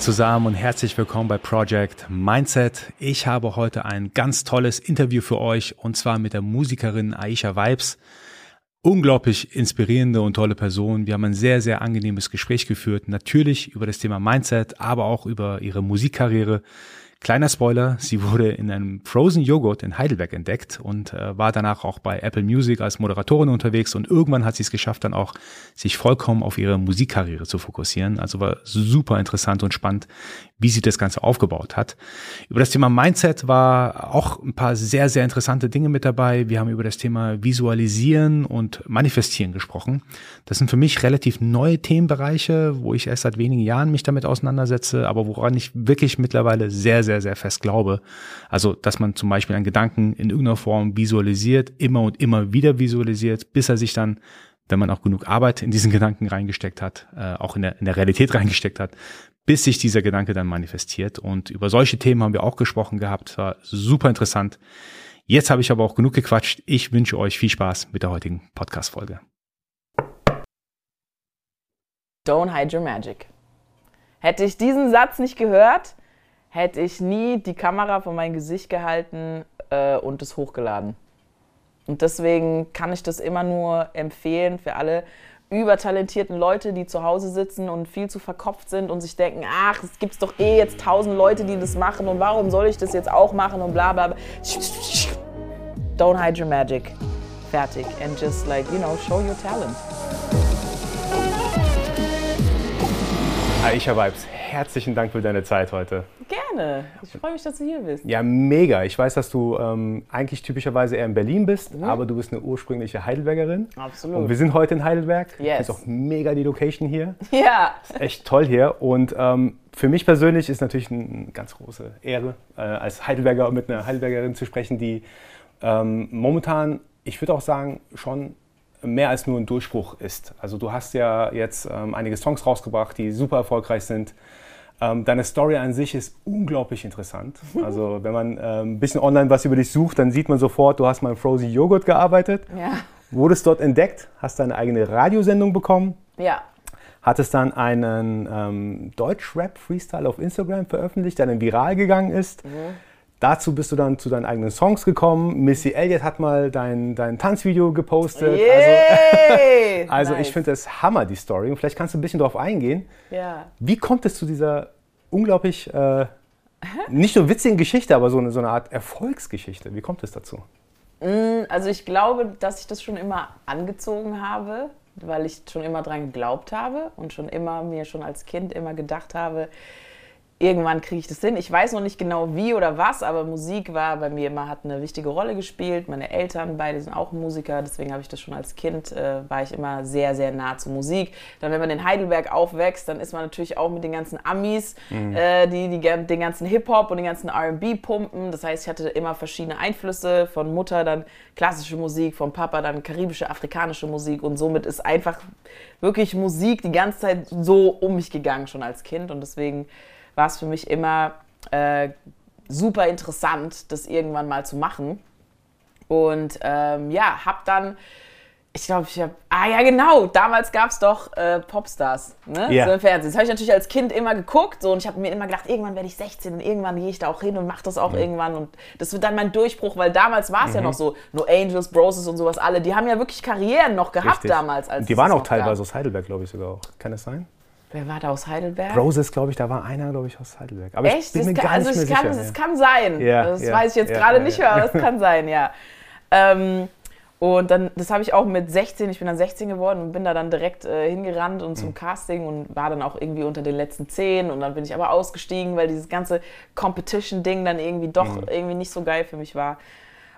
Zusammen und herzlich willkommen bei Project Mindset. Ich habe heute ein ganz tolles Interview für euch und zwar mit der Musikerin Aisha Vibes. Unglaublich inspirierende und tolle Person. Wir haben ein sehr, sehr angenehmes Gespräch geführt. Natürlich über das Thema Mindset, aber auch über ihre Musikkarriere. Kleiner Spoiler, sie wurde in einem Frozen Joghurt in Heidelberg entdeckt und äh, war danach auch bei Apple Music als Moderatorin unterwegs und irgendwann hat sie es geschafft, dann auch sich vollkommen auf ihre Musikkarriere zu fokussieren. Also war super interessant und spannend, wie sie das Ganze aufgebaut hat. Über das Thema Mindset war auch ein paar sehr, sehr interessante Dinge mit dabei. Wir haben über das Thema Visualisieren und Manifestieren gesprochen. Das sind für mich relativ neue Themenbereiche, wo ich erst seit wenigen Jahren mich damit auseinandersetze, aber woran ich wirklich mittlerweile sehr, sehr sehr, fest glaube. Also, dass man zum Beispiel einen Gedanken in irgendeiner Form visualisiert, immer und immer wieder visualisiert, bis er sich dann, wenn man auch genug Arbeit in diesen Gedanken reingesteckt hat, äh, auch in der, in der Realität reingesteckt hat, bis sich dieser Gedanke dann manifestiert. Und über solche Themen haben wir auch gesprochen gehabt. War super interessant. Jetzt habe ich aber auch genug gequatscht. Ich wünsche euch viel Spaß mit der heutigen Podcast-Folge. Don't hide your magic. Hätte ich diesen Satz nicht gehört, hätte ich nie die Kamera vor mein Gesicht gehalten äh, und es hochgeladen. Und deswegen kann ich das immer nur empfehlen für alle übertalentierten Leute, die zu Hause sitzen und viel zu verkopft sind und sich denken, ach, es gibt doch eh jetzt tausend Leute, die das machen und warum soll ich das jetzt auch machen und bla bla bla. Don't hide your magic. Fertig. And just like, you know, show your talent. Aisha Vibes, herzlichen Dank für deine Zeit heute. Gerne. Ich freue mich, dass du hier bist. Ja, mega. Ich weiß, dass du ähm, eigentlich typischerweise eher in Berlin bist, mhm. aber du bist eine ursprüngliche Heidelbergerin. Absolut. Und wir sind heute in Heidelberg. Yes. Ist auch mega die Location hier. Ja. Ist echt toll hier. Und ähm, für mich persönlich ist natürlich eine ganz große Ehre, äh, als Heidelberger mit einer Heidelbergerin zu sprechen, die ähm, momentan, ich würde auch sagen, schon mehr als nur ein Durchbruch ist. Also du hast ja jetzt ähm, einige Songs rausgebracht, die super erfolgreich sind. Ähm, deine Story an sich ist unglaublich interessant. Also wenn man ähm, ein bisschen online was über dich sucht, dann sieht man sofort, du hast mal im Frozen Joghurt gearbeitet, Ja. wurdest dort entdeckt, hast deine eigene Radiosendung bekommen, Ja. hattest dann einen ähm, Deutsch-Rap-Freestyle auf Instagram veröffentlicht, der dann viral gegangen ist. Mhm. Dazu bist du dann zu deinen eigenen Songs gekommen. Missy Elliott hat mal dein, dein Tanzvideo gepostet. Yay! Also, also Nice. ich finde das Hammer, die Story. Und vielleicht kannst du ein bisschen darauf eingehen. Ja. Wie kommt es zu dieser unglaublich, äh, nicht nur witzigen Geschichte, aber so eine, so eine Art Erfolgsgeschichte? Wie kommt es dazu? Also ich glaube, dass ich das schon immer angezogen habe, weil ich schon immer dran geglaubt habe und schon immer mir schon als Kind immer gedacht habe, irgendwann kriege ich das hin. Ich weiß noch nicht genau wie oder was, aber Musik war bei mir immer, hat eine wichtige Rolle gespielt. Meine Eltern, beide sind auch Musiker, deswegen habe ich das schon als Kind, äh, war ich immer sehr, sehr nah zur Musik. Dann, wenn man in Heidelberg aufwächst, dann ist man natürlich auch mit den ganzen Amis, äh, die, die den ganzen Hip-Hop und den ganzen R&B pumpen. Das heißt, ich hatte immer verschiedene Einflüsse, von Mutter dann klassische Musik, von Papa dann karibische, afrikanische Musik und somit ist einfach wirklich Musik die ganze Zeit so um mich gegangen, schon als Kind und deswegen war es für mich immer äh, super interessant, das irgendwann mal zu machen. Und ähm, ja, hab dann, ich glaube, ich habe, ah ja genau, damals gab es doch äh, Popstars ne? Ja. so im Fernsehen. Das habe ich natürlich als Kind immer geguckt so, und ich habe mir immer gedacht, irgendwann werde ich 16 und irgendwann gehe ich da auch hin und mache das auch irgendwann. Und das wird dann mein Durchbruch, weil damals war es Mhm. ja noch so, No Angels, Broses und sowas alle, die haben ja wirklich Karrieren noch gehabt Richtig. damals. Als Und die es waren auch gab. teilweise aus Heidelberg, glaube ich sogar auch. Kann das sein? Wer war da aus Heidelberg? Roses, glaube ich, da war einer, glaube ich, aus Heidelberg. Aber Echt? ich bin Das mir kann, gar also nicht es mehr kann, sicher. Es kann sein. Ja, das ja, weiß ich jetzt ja, gerade nicht mehr, aber es kann sein, ja. Ähm, und dann, das habe ich auch mit 16, ich bin dann 16 geworden und bin da dann direkt äh, hingerannt und zum Mhm. Casting und war dann auch irgendwie unter den letzten 10 und dann bin ich aber ausgestiegen, weil dieses ganze Competition-Ding dann irgendwie doch Mhm. irgendwie nicht so geil für mich war.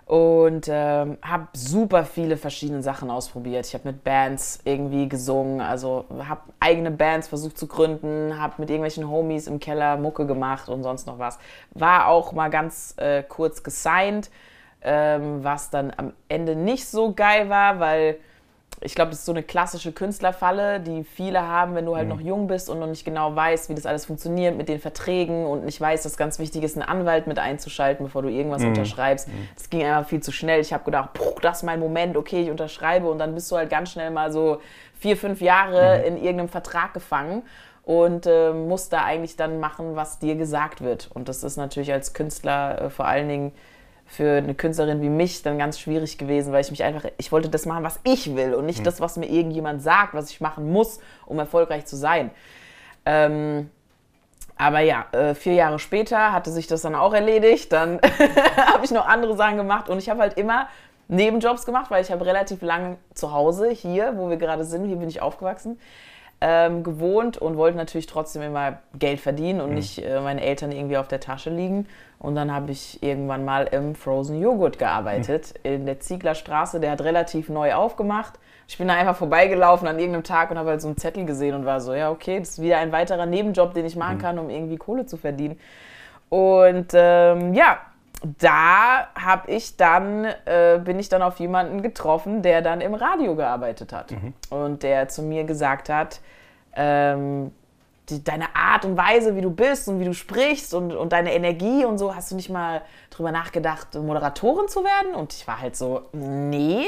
Und ähm, habe super viele verschiedene Sachen ausprobiert. Ich habe mit Bands irgendwie gesungen, also habe eigene Bands versucht zu gründen, habe mit irgendwelchen Homies im Keller Mucke gemacht und sonst noch was. War auch mal ganz äh, kurz gesigned, ähm, was dann am Ende nicht so geil war, weil ich glaube, das ist so eine klassische Künstlerfalle, die viele haben, wenn du halt noch jung bist und noch nicht genau weißt, wie das alles funktioniert mit den Verträgen und nicht weißt, dass ganz wichtig ist, einen Anwalt mit einzuschalten, bevor du irgendwas unterschreibst. Das ging einfach viel zu schnell. Ich habe gedacht, puh, das ist mein Moment, okay, ich unterschreibe und dann bist du halt ganz schnell mal so vier, fünf Jahre in irgendeinem Vertrag gefangen. und äh, musst da eigentlich dann machen, was dir gesagt wird. Und das ist natürlich als Künstler äh, vor allen Dingen für eine Künstlerin wie mich dann ganz schwierig gewesen, weil ich mich einfach, ich wollte das machen, was ich will und nicht mhm. das, was mir irgendjemand sagt, was ich machen muss, um erfolgreich zu sein. Ähm, aber ja, äh, vier Jahre später hatte sich das dann auch erledigt. Dann habe ich noch andere Sachen gemacht und ich habe halt immer Nebenjobs gemacht, weil ich habe relativ lange zu Hause hier, wo wir gerade sind, hier bin ich aufgewachsen, ähm, gewohnt und wollte natürlich trotzdem immer Geld verdienen und mhm. nicht äh, meine Eltern irgendwie auf der Tasche liegen. Und dann habe ich irgendwann mal im Frozen Joghurt gearbeitet, mhm. in der Zieglerstraße. Der hat relativ neu aufgemacht. Ich bin da einfach vorbeigelaufen an irgendeinem Tag und habe halt so einen Zettel gesehen und war so, ja, okay, das ist wieder ein weiterer Nebenjob, den ich machen mhm. kann, um irgendwie Kohle zu verdienen. Und ähm, ja, da habe ich dann, äh, bin ich dann auf jemanden getroffen, der dann im Radio gearbeitet hat. Mhm. Und der zu mir gesagt hat, ähm, die, deine Art und Weise, wie du bist und wie du sprichst und, und deine Energie und so, hast du nicht mal drüber nachgedacht, Moderatorin zu werden? Und ich war halt so, nee,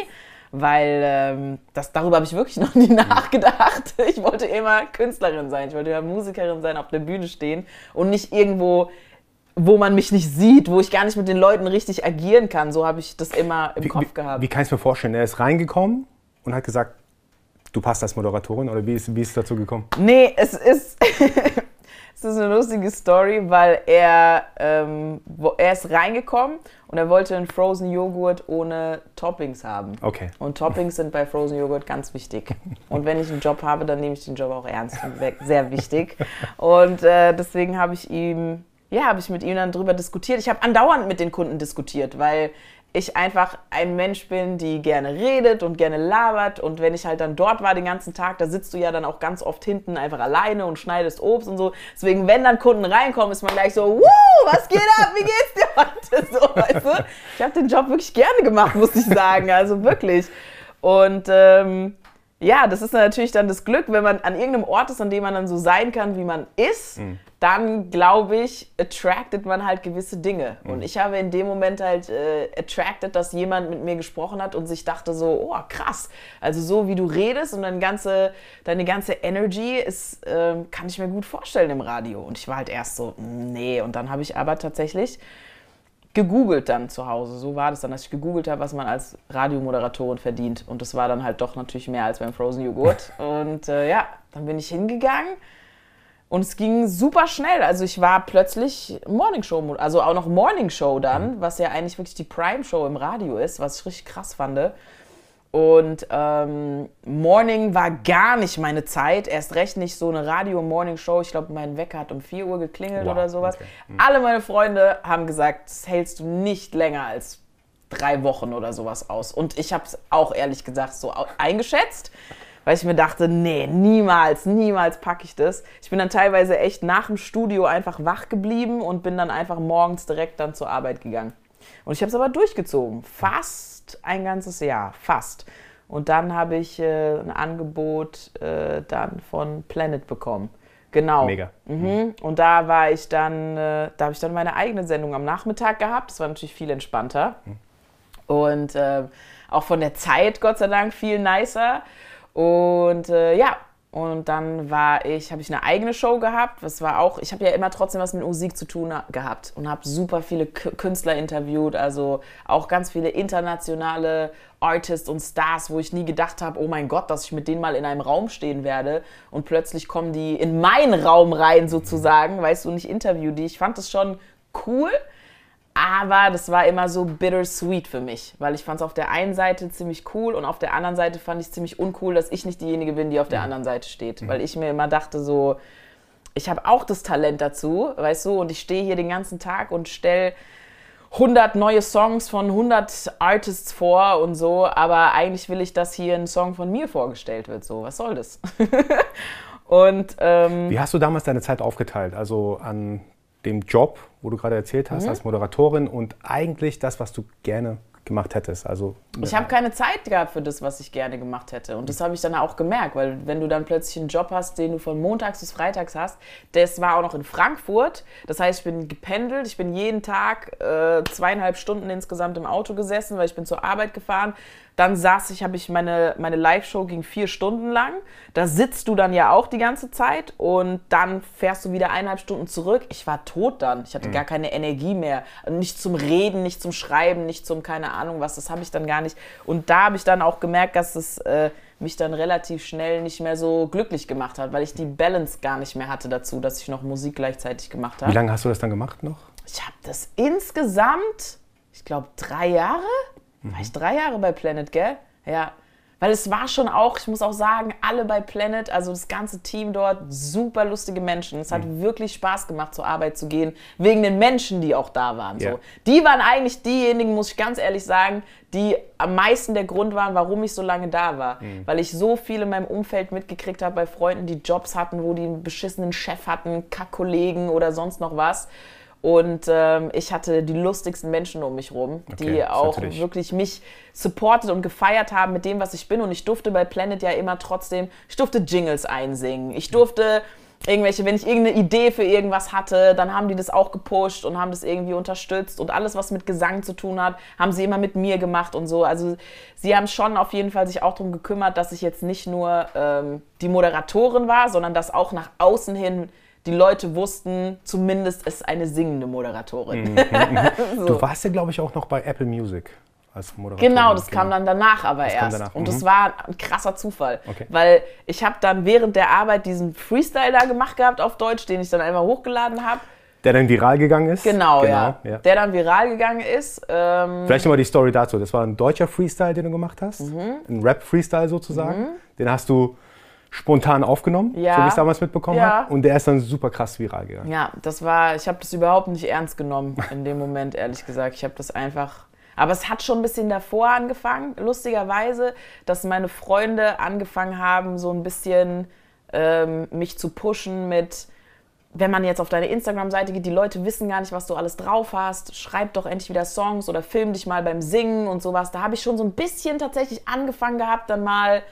weil ähm, das, darüber habe ich wirklich noch nie nachgedacht. Ich wollte immer Künstlerin sein, ich wollte immer Musikerin sein, auf der Bühne stehen und nicht irgendwo wo man mich nicht sieht, wo ich gar nicht mit den Leuten richtig agieren kann. So habe ich das immer im wie, Kopf wie, gehabt. Wie kann ich es mir vorstellen? Er ist reingekommen und hat gesagt, du passt als Moderatorin oder wie ist, wie ist es dazu gekommen? Nee, es ist, es ist eine lustige Story, weil er, ähm, wo, er ist reingekommen und er wollte einen Frozen Joghurt ohne Toppings haben. Okay. Und Toppings sind bei Frozen Joghurt ganz wichtig. Und wenn ich einen Job habe, dann nehme ich den Job auch ernst und sehr wichtig. Und äh, deswegen habe ich ihm ja, habe ich mit ihm dann drüber diskutiert. Ich habe andauernd mit den Kunden diskutiert, weil ich einfach ein Mensch bin, die gerne redet und gerne labert. Und wenn ich halt dann dort war den ganzen Tag, da sitzt du ja dann auch ganz oft hinten einfach alleine und schneidest Obst und so. Deswegen, wenn dann Kunden reinkommen, ist man gleich so, Wuh, was geht ab, wie geht's dir heute? So, weißt du? Ich habe den Job wirklich gerne gemacht, muss ich sagen. Also wirklich. Und ähm, ja, das ist natürlich dann das Glück, wenn man an irgendeinem Ort ist, an dem man dann so sein kann, wie man ist. Mhm dann glaube ich, attracted man halt gewisse Dinge. Mhm. Und ich habe in dem Moment halt äh, attracted, dass jemand mit mir gesprochen hat und sich dachte so, oh krass, also so wie du redest und deine ganze, deine ganze Energy ist, äh, kann ich mir gut vorstellen im Radio. Und ich war halt erst so, nee. Und dann habe ich aber tatsächlich gegoogelt dann zu Hause. So war das dann, dass ich gegoogelt habe, was man als Radiomoderatorin verdient. Und das war dann halt doch natürlich mehr als beim Frozen Joghurt. Und äh, ja, dann bin ich hingegangen und es ging super schnell. Also ich war plötzlich Morning Show, also auch noch Morning Show dann, mhm. was ja eigentlich wirklich die Prime Show im Radio ist, was ich richtig krass fand. Und ähm, Morning war gar nicht meine Zeit, erst recht nicht so eine Radio-Morning-Show. Ich glaube, mein Wecker hat um 4 Uhr geklingelt wow, oder sowas. Okay. Mhm. Alle meine Freunde haben gesagt, das hältst du nicht länger als drei Wochen oder sowas aus. Und ich habe es auch ehrlich gesagt so eingeschätzt weil ich mir dachte, nee, niemals, niemals packe ich das. Ich bin dann teilweise echt nach dem Studio einfach wach geblieben und bin dann einfach morgens direkt dann zur Arbeit gegangen. Und ich habe es aber durchgezogen, fast ein ganzes Jahr, fast. Und dann habe ich äh, ein Angebot äh, dann von Planet bekommen. Genau. Mega. Mhm. mhm. Und da war ich dann, äh, da habe ich dann meine eigene Sendung am Nachmittag gehabt. Das war natürlich viel entspannter. Mhm. Und äh, auch von der Zeit, Gott sei Dank, viel nicer. Und äh, ja, und dann war ich, habe ich eine eigene Show gehabt. Das war auch, ich habe ja immer trotzdem was mit Musik zu tun gehabt und habe super viele Künstler interviewt, also auch ganz viele internationale Artists und Stars, wo ich nie gedacht habe, oh mein Gott, dass ich mit denen mal in einem Raum stehen werde und plötzlich kommen die in meinen Raum rein sozusagen, weißt du, und ich interview die. Ich fand das schon cool. Aber das war immer so bittersweet für mich, weil ich fand es auf der einen Seite ziemlich cool und auf der anderen Seite fand ich es ziemlich uncool, dass ich nicht diejenige bin, die auf der mhm. anderen Seite steht. Mhm. Weil ich mir immer dachte so, ich habe auch das Talent dazu, weißt du, und ich stehe hier den ganzen Tag und stelle 100 neue Songs von 100 Artists vor und so, aber eigentlich will ich, dass hier ein Song von mir vorgestellt wird. So, was soll das? und ähm, wie hast du damals deine Zeit aufgeteilt? Also an dem Job, wo du gerade erzählt hast, mhm. als Moderatorin und eigentlich das, was du gerne gemacht hättest. Also, Ich habe keine Zeit gehabt für das, was ich gerne gemacht hätte. Und das habe ich dann auch gemerkt, weil wenn du dann plötzlich einen Job hast, den du von montags bis freitags hast, das war auch noch in Frankfurt. Das heißt, ich bin gependelt, ich bin jeden Tag äh, zweieinhalb Stunden insgesamt im Auto gesessen, weil ich bin zur Arbeit gefahren. Dann saß ich, habe ich meine, meine Live-Show ging vier Stunden lang. Da sitzt du dann ja auch die ganze Zeit und dann fährst du wieder eineinhalb Stunden zurück. Ich war tot dann. Ich hatte gar keine Energie mehr. Nicht zum Reden, nicht zum Schreiben, nicht zum keine Ahnung was. Das habe ich dann gar nicht. Und da habe ich dann auch gemerkt, dass es äh, mich dann relativ schnell nicht mehr so glücklich gemacht hat, weil ich die Balance gar nicht mehr hatte dazu, dass ich noch Musik gleichzeitig gemacht habe. Wie lange hast du das dann gemacht noch? Ich habe das insgesamt, ich glaube, drei Jahre. War ich drei Jahre bei Planet, gell? Ja. Weil es war schon auch, ich muss auch sagen, alle bei Planet, also das ganze Team dort, super lustige Menschen. Es hat wirklich Spaß gemacht, zur Arbeit zu gehen, wegen den Menschen, die auch da waren. Ja. So. Die waren eigentlich diejenigen, muss ich ganz ehrlich sagen, die am meisten der Grund waren, warum ich so lange da war. Weil ich so viel in meinem Umfeld mitgekriegt habe bei Freunden, die Jobs hatten, wo die einen beschissenen Chef hatten, Kackkollegen oder sonst noch was. Und ähm, ich hatte die lustigsten Menschen um mich rum, Okay, die auch natürlich- wirklich mich supportet und gefeiert haben mit dem, was ich bin. Und ich durfte bei Planet ja immer trotzdem, ich durfte Jingles einsingen. Ich durfte irgendwelche, wenn ich irgendeine Idee für irgendwas hatte, dann haben die das auch gepusht und haben das irgendwie unterstützt. Und alles, was mit Gesang zu tun hat, haben sie immer mit mir gemacht und so. Also sie haben schon auf jeden Fall sich auch darum gekümmert, dass ich jetzt nicht nur ähm, die Moderatorin war, sondern dass auch nach außen hin die Leute wussten, zumindest ist eine singende Moderatorin. Du warst ja, glaube ich, auch noch bei Apple Music als Moderatorin. Genau, das kam dann danach aber kam erst. danach, Und mhm. das war ein krasser Zufall. Okay. Weil ich habe dann während der Arbeit diesen Freestyle da gemacht gehabt auf Deutsch, den ich dann einmal hochgeladen habe. Der dann viral gegangen ist. Genau, ja. ja. Der dann viral gegangen ist. Ähm, Vielleicht nochmal die Story dazu. Das war ein deutscher Freestyle, den du gemacht hast. Mhm. Ein Rap-Freestyle sozusagen. Den hast du spontan aufgenommen, Ja. so wie ich es damals mitbekommen Ja. habe. Und der ist dann super krass viral gegangen. ja, das war, ich habe das überhaupt nicht ernst genommen in dem Moment, ehrlich gesagt. Ich habe das einfach. Aber es hat schon ein bisschen davor angefangen, lustigerweise, dass meine Freunde angefangen haben, so ein bisschen ähm, mich zu pushen mit, wenn man jetzt auf deine Instagram-Seite geht, die Leute wissen gar nicht, was du alles drauf hast. Schreib doch endlich wieder Songs oder film dich mal beim Singen und sowas. Da habe ich schon so ein bisschen tatsächlich angefangen gehabt, dann mal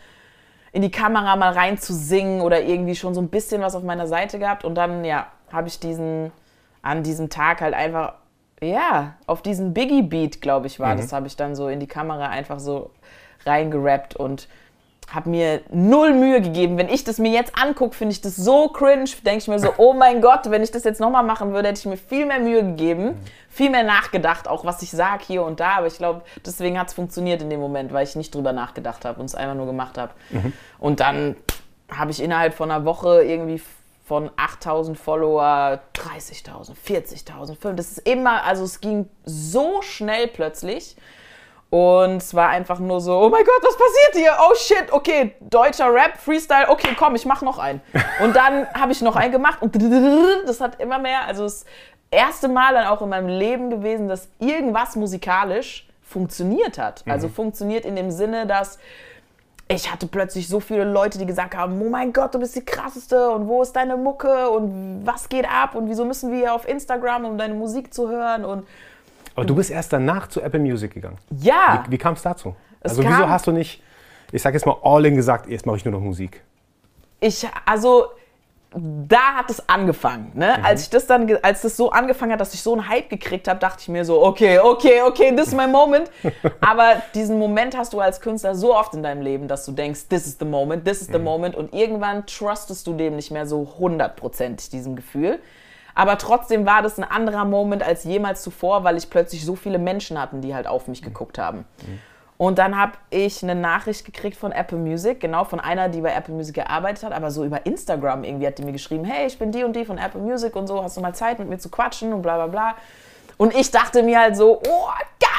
in die Kamera mal rein zu singen oder irgendwie schon so ein bisschen was auf meiner Seite gehabt. Und dann, ja, habe ich diesen, an diesem Tag halt einfach, ja, auf diesen Biggie-Beat, glaube ich, war das, habe ich dann so in die Kamera einfach so reingerappt und habe mir null Mühe gegeben. Wenn ich das mir jetzt angucke, finde ich das so cringe. Denke ich mir so, oh mein Gott, wenn ich das jetzt nochmal machen würde, hätte ich mir viel mehr Mühe gegeben, viel mehr nachgedacht, auch was ich sage hier und da. Aber ich glaube, deswegen hat es funktioniert in dem Moment, weil ich nicht drüber nachgedacht habe und es einfach nur gemacht habe. Und dann habe ich innerhalb von einer Woche irgendwie von 8000 Follower 30.000, 40.000, 5. Das ist immer, also es ging so schnell plötzlich. Und es war einfach nur so, oh mein Gott, was passiert hier? Oh shit, okay, deutscher Rap, Freestyle, okay, komm, ich mach noch einen. Und dann habe ich noch einen gemacht und das hat immer mehr, also das erste Mal dann auch in meinem Leben gewesen, dass irgendwas musikalisch funktioniert hat. Also funktioniert in dem Sinne, dass ich hatte plötzlich so viele Leute, die gesagt haben, oh mein Gott, du bist die krasseste und wo ist deine Mucke und was geht ab und wieso müssen wir auf Instagram, um deine Musik zu hören und Aber du bist erst danach zu Apple Music gegangen. ja. Wie kam es dazu? Also wieso hast du nicht, ich sag jetzt mal all in gesagt, jetzt mache ich nur noch Musik? ich, also da hat es angefangen. Ne? Mhm. Als ich das dann, als das so angefangen hat, dass ich so einen Hype gekriegt habe, dachte ich mir so, okay, okay, okay, this is my moment. Aber diesen Moment hast du als Künstler so oft in deinem Leben, dass du denkst, this is the moment, this is Mhm. the moment. Und irgendwann trustest du dem nicht mehr so hundertprozentig, diesem Gefühl. Aber trotzdem war das ein anderer Moment als jemals zuvor, weil ich plötzlich so viele Menschen hatten, die halt auf mich geguckt haben. Und dann habe ich eine Nachricht gekriegt von Apple Music, genau von einer, die bei Apple Music gearbeitet hat, aber so über Instagram irgendwie hat die mir geschrieben, hey, ich bin die und die von Apple Music und so, hast du mal Zeit mit mir zu quatschen und bla bla bla. Und ich dachte mir halt so, oh, geil!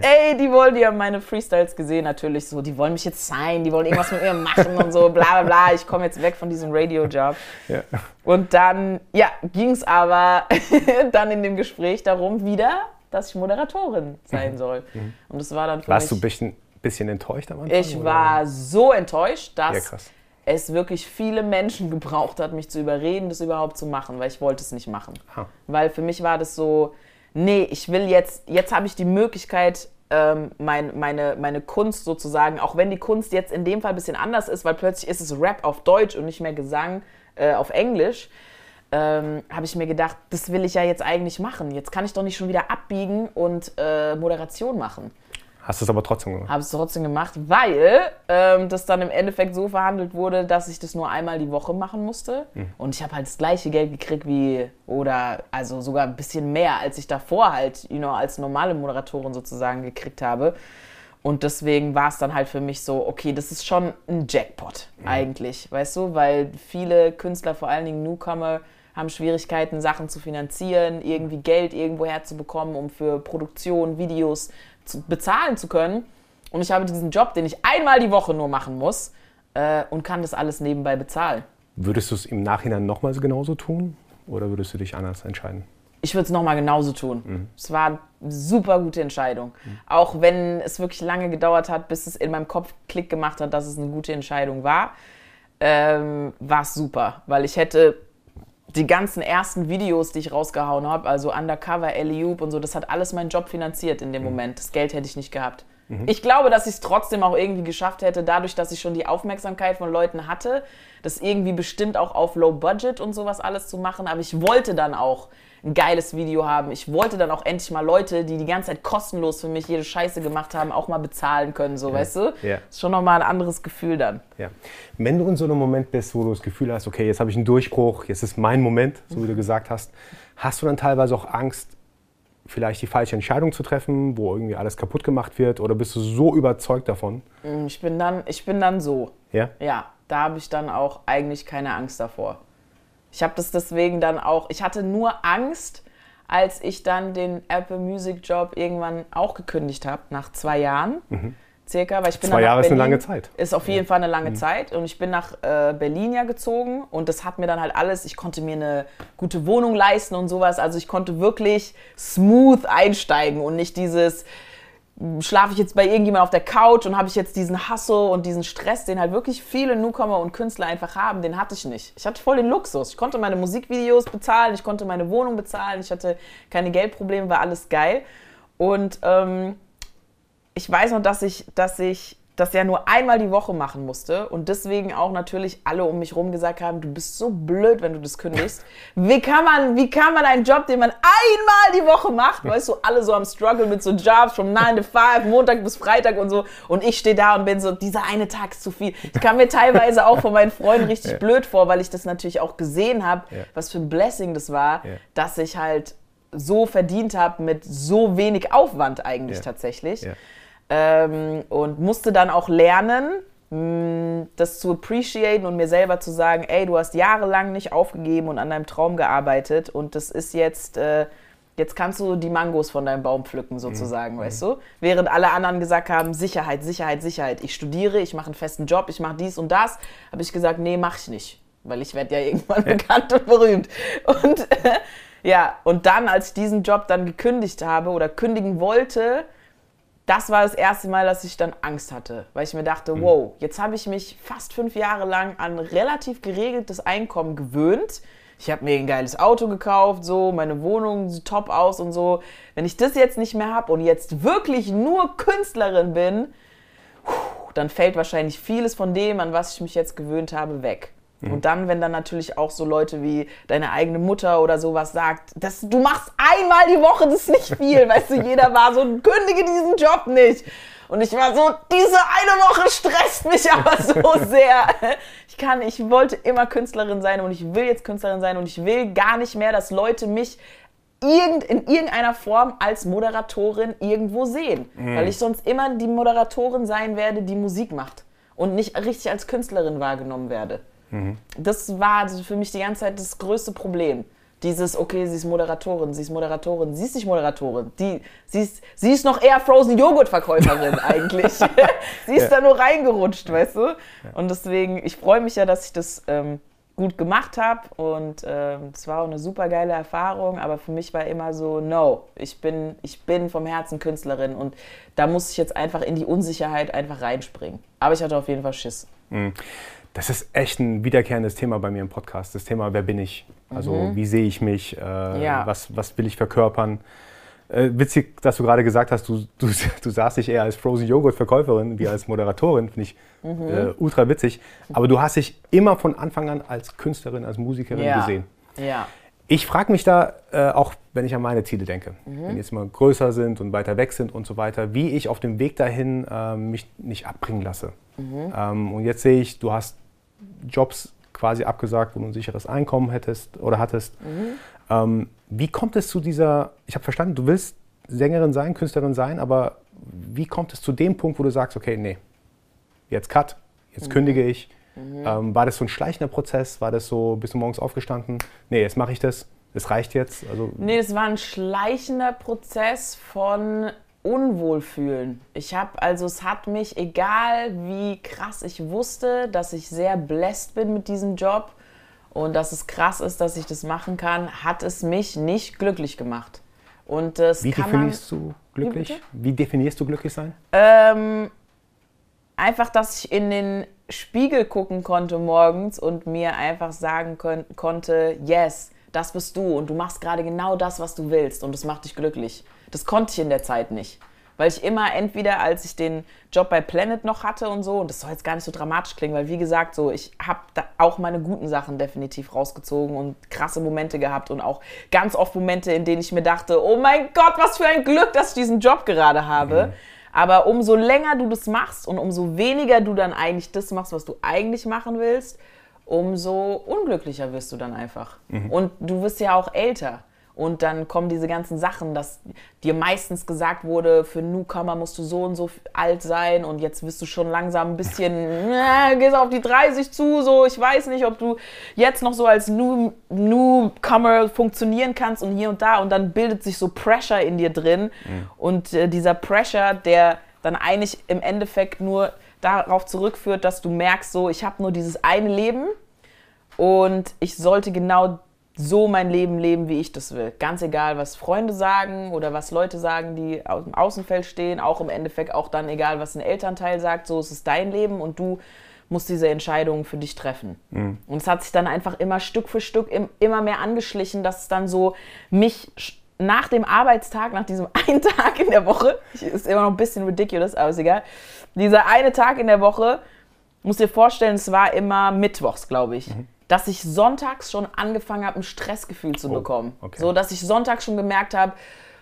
Ey, die wollen, die haben meine Freestyles gesehen natürlich so, die wollen mich jetzt sein, die wollen irgendwas mit mir machen und so, bla bla bla. Ich komme jetzt weg von diesem Radio-Job. Ja. Und dann, ja, ging es aber dann in dem Gespräch darum wieder, dass ich Moderatorin sein soll. Und das war dann für Warst du mich... ein bisschen, bisschen enttäuscht am Anfang? Ich oder? war so enttäuscht, Ja, dass krass. es wirklich viele Menschen gebraucht hat, mich zu überreden, das überhaupt zu machen, weil ich wollte es nicht machen. Ah. Weil für mich war das so, nee, ich will jetzt, jetzt habe ich die Möglichkeit, ähm, mein, meine, meine Kunst sozusagen, auch wenn die Kunst jetzt in dem Fall ein bisschen anders ist, weil plötzlich ist es Rap auf Deutsch und nicht mehr Gesang äh, auf Englisch, ähm, habe ich mir gedacht, das will ich ja jetzt eigentlich machen. Jetzt kann ich doch nicht schon wieder abbiegen und äh, Moderation machen. Hast du es aber trotzdem gemacht? Habe es trotzdem gemacht, weil ähm, das dann im Endeffekt so verhandelt wurde, dass ich das nur einmal die Woche machen musste. Mhm. Und ich habe halt das gleiche Geld gekriegt wie, oder also sogar ein bisschen mehr, als ich davor halt, you know, als normale Moderatorin sozusagen gekriegt habe. Und deswegen war es dann halt für mich so, okay, das ist schon ein Jackpot mhm. eigentlich, weißt du, weil viele Künstler, vor allen Dingen Newcomer, haben Schwierigkeiten, Sachen zu finanzieren, irgendwie Geld irgendwo herzubekommen, um für Produktion, Videos zu, bezahlen zu können. Und ich habe diesen Job, den ich einmal die Woche nur machen muss äh, und kann das alles nebenbei bezahlen. Würdest du es im Nachhinein nochmals genauso tun oder würdest du dich anders entscheiden? Ich würde es nochmal genauso tun. Mhm. Es war eine super gute Entscheidung. Mhm. Auch wenn es wirklich lange gedauert hat, bis es in meinem Kopf Klick gemacht hat, dass es eine gute Entscheidung war, ähm, war es super. Weil ich hätte die ganzen ersten Videos, die ich rausgehauen habe, also Undercover, Eliub und so, das hat alles meinen Job finanziert in dem mhm. Moment. Das Geld hätte ich nicht gehabt. Mhm. Ich glaube, dass ich es trotzdem auch irgendwie geschafft hätte, dadurch, dass ich schon die Aufmerksamkeit von Leuten hatte, das irgendwie bestimmt auch auf Low Budget und sowas alles zu machen. Aber ich wollte dann auch ein geiles Video haben. Ich wollte dann auch endlich mal Leute, die die ganze Zeit kostenlos für mich jede Scheiße gemacht haben, auch mal bezahlen können, so, ja. weißt du? Ja. Das ist schon nochmal ein anderes Gefühl dann. Ja. Wenn du in so einem Moment bist, wo du das Gefühl hast, okay, jetzt habe ich einen Durchbruch, jetzt ist mein Moment, so wie du gesagt hast, hast du dann teilweise auch Angst, vielleicht die falsche Entscheidung zu treffen, wo irgendwie alles kaputt gemacht wird? Oder bist du so überzeugt davon? Mm, ich bin dann, ich bin dann so. Ja? Ja, da habe ich dann auch eigentlich keine Angst davor. Ich habe das deswegen dann auch, ich hatte nur Angst, als ich dann den Apple Music Job irgendwann auch gekündigt habe, nach zwei Jahren. Mhm. Circa, weil ich bin Zwei Jahre ist eine lange Zeit. Ist auf jeden ja. Fall eine lange mhm. Zeit. Und ich bin nach äh, Berlin ja gezogen und das hat mir dann halt alles, ich konnte mir eine gute Wohnung leisten und sowas. Also ich konnte wirklich smooth einsteigen und nicht dieses, schlafe ich jetzt bei irgendjemand auf der Couch und habe ich jetzt diesen Hassel und diesen Stress, den halt wirklich viele Newcomer und Künstler einfach haben, den hatte ich nicht. Ich hatte voll den Luxus. Ich konnte meine Musikvideos bezahlen, ich konnte meine Wohnung bezahlen, ich hatte keine Geldprobleme, war alles geil. Und ähm, ich weiß noch, dass ich, dass ich das ja nur einmal die Woche machen musste und deswegen auch natürlich alle um mich herum gesagt haben, du bist so blöd, wenn du das kündigst. Wie kann man, wie kann man einen Job, den man einmal die Woche macht, weißt du, alle so am Struggle mit so Jobs from 9 to 5, Montag bis Freitag und so und ich stehe da und bin so, dieser eine Tag ist zu viel. Ich kam mir teilweise auch von meinen Freunden richtig ja. blöd vor, weil ich das natürlich auch gesehen habe, ja. was für ein Blessing das war, ja. dass ich halt so verdient habe mit so wenig Aufwand eigentlich tatsächlich ähm, und musste dann auch lernen, mh, mm, das zu appreciaten und mir selber zu sagen, ey, du hast jahrelang nicht aufgegeben und an deinem Traum gearbeitet und das ist jetzt, äh, jetzt kannst du die Mangos von deinem Baum pflücken sozusagen, mhm. weißt du? Während alle anderen gesagt haben, Sicherheit, Sicherheit, Sicherheit. Ich studiere, ich mache einen festen Job, ich mache dies und das, habe ich gesagt, nee, mach ich nicht, weil ich werde ja irgendwann bekannt und berühmt. Und äh, ja, und dann, als ich diesen Job dann gekündigt habe oder kündigen wollte, das war das erste Mal, dass ich dann Angst hatte, weil ich mir dachte, mhm. wow, jetzt habe ich mich fast fünf Jahre lang an relativ geregeltes Einkommen gewöhnt. Ich habe mir ein geiles Auto gekauft, so meine Wohnung sieht top aus und so. Wenn ich das jetzt nicht mehr habe und jetzt wirklich nur Künstlerin bin, dann fällt wahrscheinlich vieles von dem, an was ich mich jetzt gewöhnt habe, weg. Mhm. Und dann, wenn dann natürlich auch so Leute wie deine eigene Mutter oder sowas sagt, dass du machst einmal die Woche, das ist nicht viel, weißt du, jeder war so, kündige diesen Job nicht. Und ich war so, diese eine Woche stresst mich aber so sehr. Ich kann, ich wollte immer Künstlerin sein und ich will jetzt Künstlerin sein und ich will gar nicht mehr, dass Leute mich irgend, in irgendeiner Form als Moderatorin irgendwo sehen. Mhm. Weil ich sonst immer die Moderatorin sein werde, die Musik macht und nicht richtig als Künstlerin wahrgenommen werde. Mhm. Das war für mich die ganze Zeit das größte Problem. Dieses, okay, sie ist Moderatorin, sie ist Moderatorin, sie ist nicht Moderatorin. Die, sie, ist, sie ist noch eher Frozen Joghurt-Verkäuferin eigentlich. sie ist ja. da nur reingerutscht, weißt du? Ja. Und deswegen, ich freue mich ja, dass ich das ähm, gut gemacht habe und ähm, es ähm, war auch eine super geile Erfahrung, aber für mich war immer so, no, ich bin, ich bin vom Herzen Künstlerin und da muss ich jetzt einfach in die Unsicherheit einfach reinspringen. Aber ich hatte auf jeden Fall Schiss. Mhm. Das ist echt ein wiederkehrendes Thema bei mir im Podcast. Das Thema, wer bin ich? Also mhm. wie sehe ich mich? Äh, ja. was, was will ich verkörpern? Äh, witzig, dass du gerade gesagt hast, du, du, du sahst dich eher als Frozen Joghurt Verkäuferin wie als Moderatorin, finde ich mhm. äh, ultra witzig. Aber du hast dich immer von Anfang an als Künstlerin, als Musikerin ja. gesehen. Ja. Ich frage mich da, äh, auch wenn ich an meine Ziele denke, mhm. wenn die jetzt mal größer sind und weiter weg sind und so weiter, wie ich auf dem Weg dahin äh, mich nicht abbringen lasse. Mhm. Ähm, und jetzt sehe ich, du hast Jobs quasi abgesagt, wo du ein sicheres Einkommen hättest oder hattest. Mhm. Ähm, wie kommt es zu dieser, ich habe verstanden, du willst Sängerin sein, Künstlerin sein, aber wie kommt es zu dem Punkt, wo du sagst, okay, nee, jetzt cut, jetzt mhm. kündige ich. Mhm. Ähm, war das so ein schleichender Prozess? War das so, bist du morgens aufgestanden? Nee, jetzt mache ich das. Es reicht jetzt. Also nee, es war ein schleichender Prozess von Unwohlfühlen. Ich habe, also es hat mich, egal wie krass ich wusste, dass ich sehr blessed bin mit diesem Job, und dass es krass ist, dass ich das machen kann, hat es mich nicht glücklich gemacht. Und das wie definierst man, du glücklich? Wie, wie, definierst du glücklich sein? Ähm, einfach, dass ich in den Spiegel gucken konnte morgens und mir einfach sagen kon konnte, yes, das bist du und du machst gerade genau das, was du willst und das macht dich glücklich. Das konnte ich in der Zeit nicht. Weil ich immer entweder, als ich den Job bei Planet noch hatte und so, und das soll jetzt gar nicht so dramatisch klingen, weil wie gesagt, so, ich habe da auch meine guten Sachen definitiv rausgezogen und krasse Momente gehabt und auch ganz oft Momente, in denen ich mir dachte, oh mein Gott, was für ein Glück, dass ich diesen Job gerade habe. Mhm. Aber umso länger du das machst und umso weniger du dann eigentlich das machst, was du eigentlich machen willst, umso unglücklicher wirst du dann einfach. Mhm. Und du wirst ja auch älter. Und dann kommen diese ganzen Sachen, dass dir meistens gesagt wurde, für Newcomer musst du so und so alt sein und jetzt wirst du schon langsam ein bisschen, äh, gehst auf die 30 zu, so, ich weiß nicht, ob du jetzt noch so als New, Newcomer funktionieren kannst und hier und da und dann bildet sich so Pressure in dir drin mhm. und äh, dieser Pressure, der dann eigentlich im Endeffekt nur darauf zurückführt, dass du merkst, so, ich habe nur dieses eine Leben und ich sollte genau so mein Leben leben, wie ich das will. Ganz egal, was Freunde sagen oder was Leute sagen, die aus dem Außenfeld stehen. Auch im Endeffekt auch dann egal, was ein Elternteil sagt. So ist es dein Leben und du musst diese Entscheidungen für dich treffen. Mhm. Und es hat sich dann einfach immer Stück für Stück immer mehr angeschlichen, dass es dann so mich nach dem Arbeitstag, nach diesem einen Tag in der Woche, ist immer noch ein bisschen ridiculous, aber ist egal, dieser eine Tag in der Woche, muss dir vorstellen, es war immer mittwochs, glaube ich. Mhm dass ich sonntags schon angefangen habe, ein Stressgefühl zu oh, bekommen. Okay. So, dass ich sonntags schon gemerkt habe,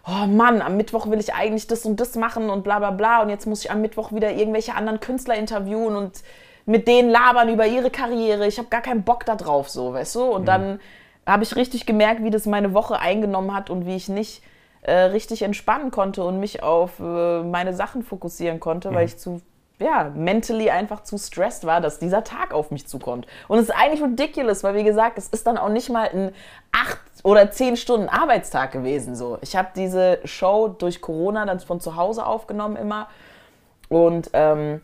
oh Mann, am Mittwoch will ich eigentlich das und das machen und bla bla bla und jetzt muss ich am Mittwoch wieder irgendwelche anderen Künstler interviewen und mit denen labern über ihre Karriere. Ich habe gar keinen Bock da drauf, so, weißt du? Und mhm. dann habe ich richtig gemerkt, wie das meine Woche eingenommen hat und wie ich nicht äh, richtig entspannen konnte und mich auf äh, meine Sachen fokussieren konnte, mhm. weil ich zu ja, mentally einfach zu stressed war, dass dieser Tag auf mich zukommt. Und es ist eigentlich ridiculous, weil wie gesagt, es ist dann auch nicht mal ein acht oder zehn Stunden Arbeitstag gewesen. So, ich habe diese Show durch Corona dann von zu Hause aufgenommen immer und ähm,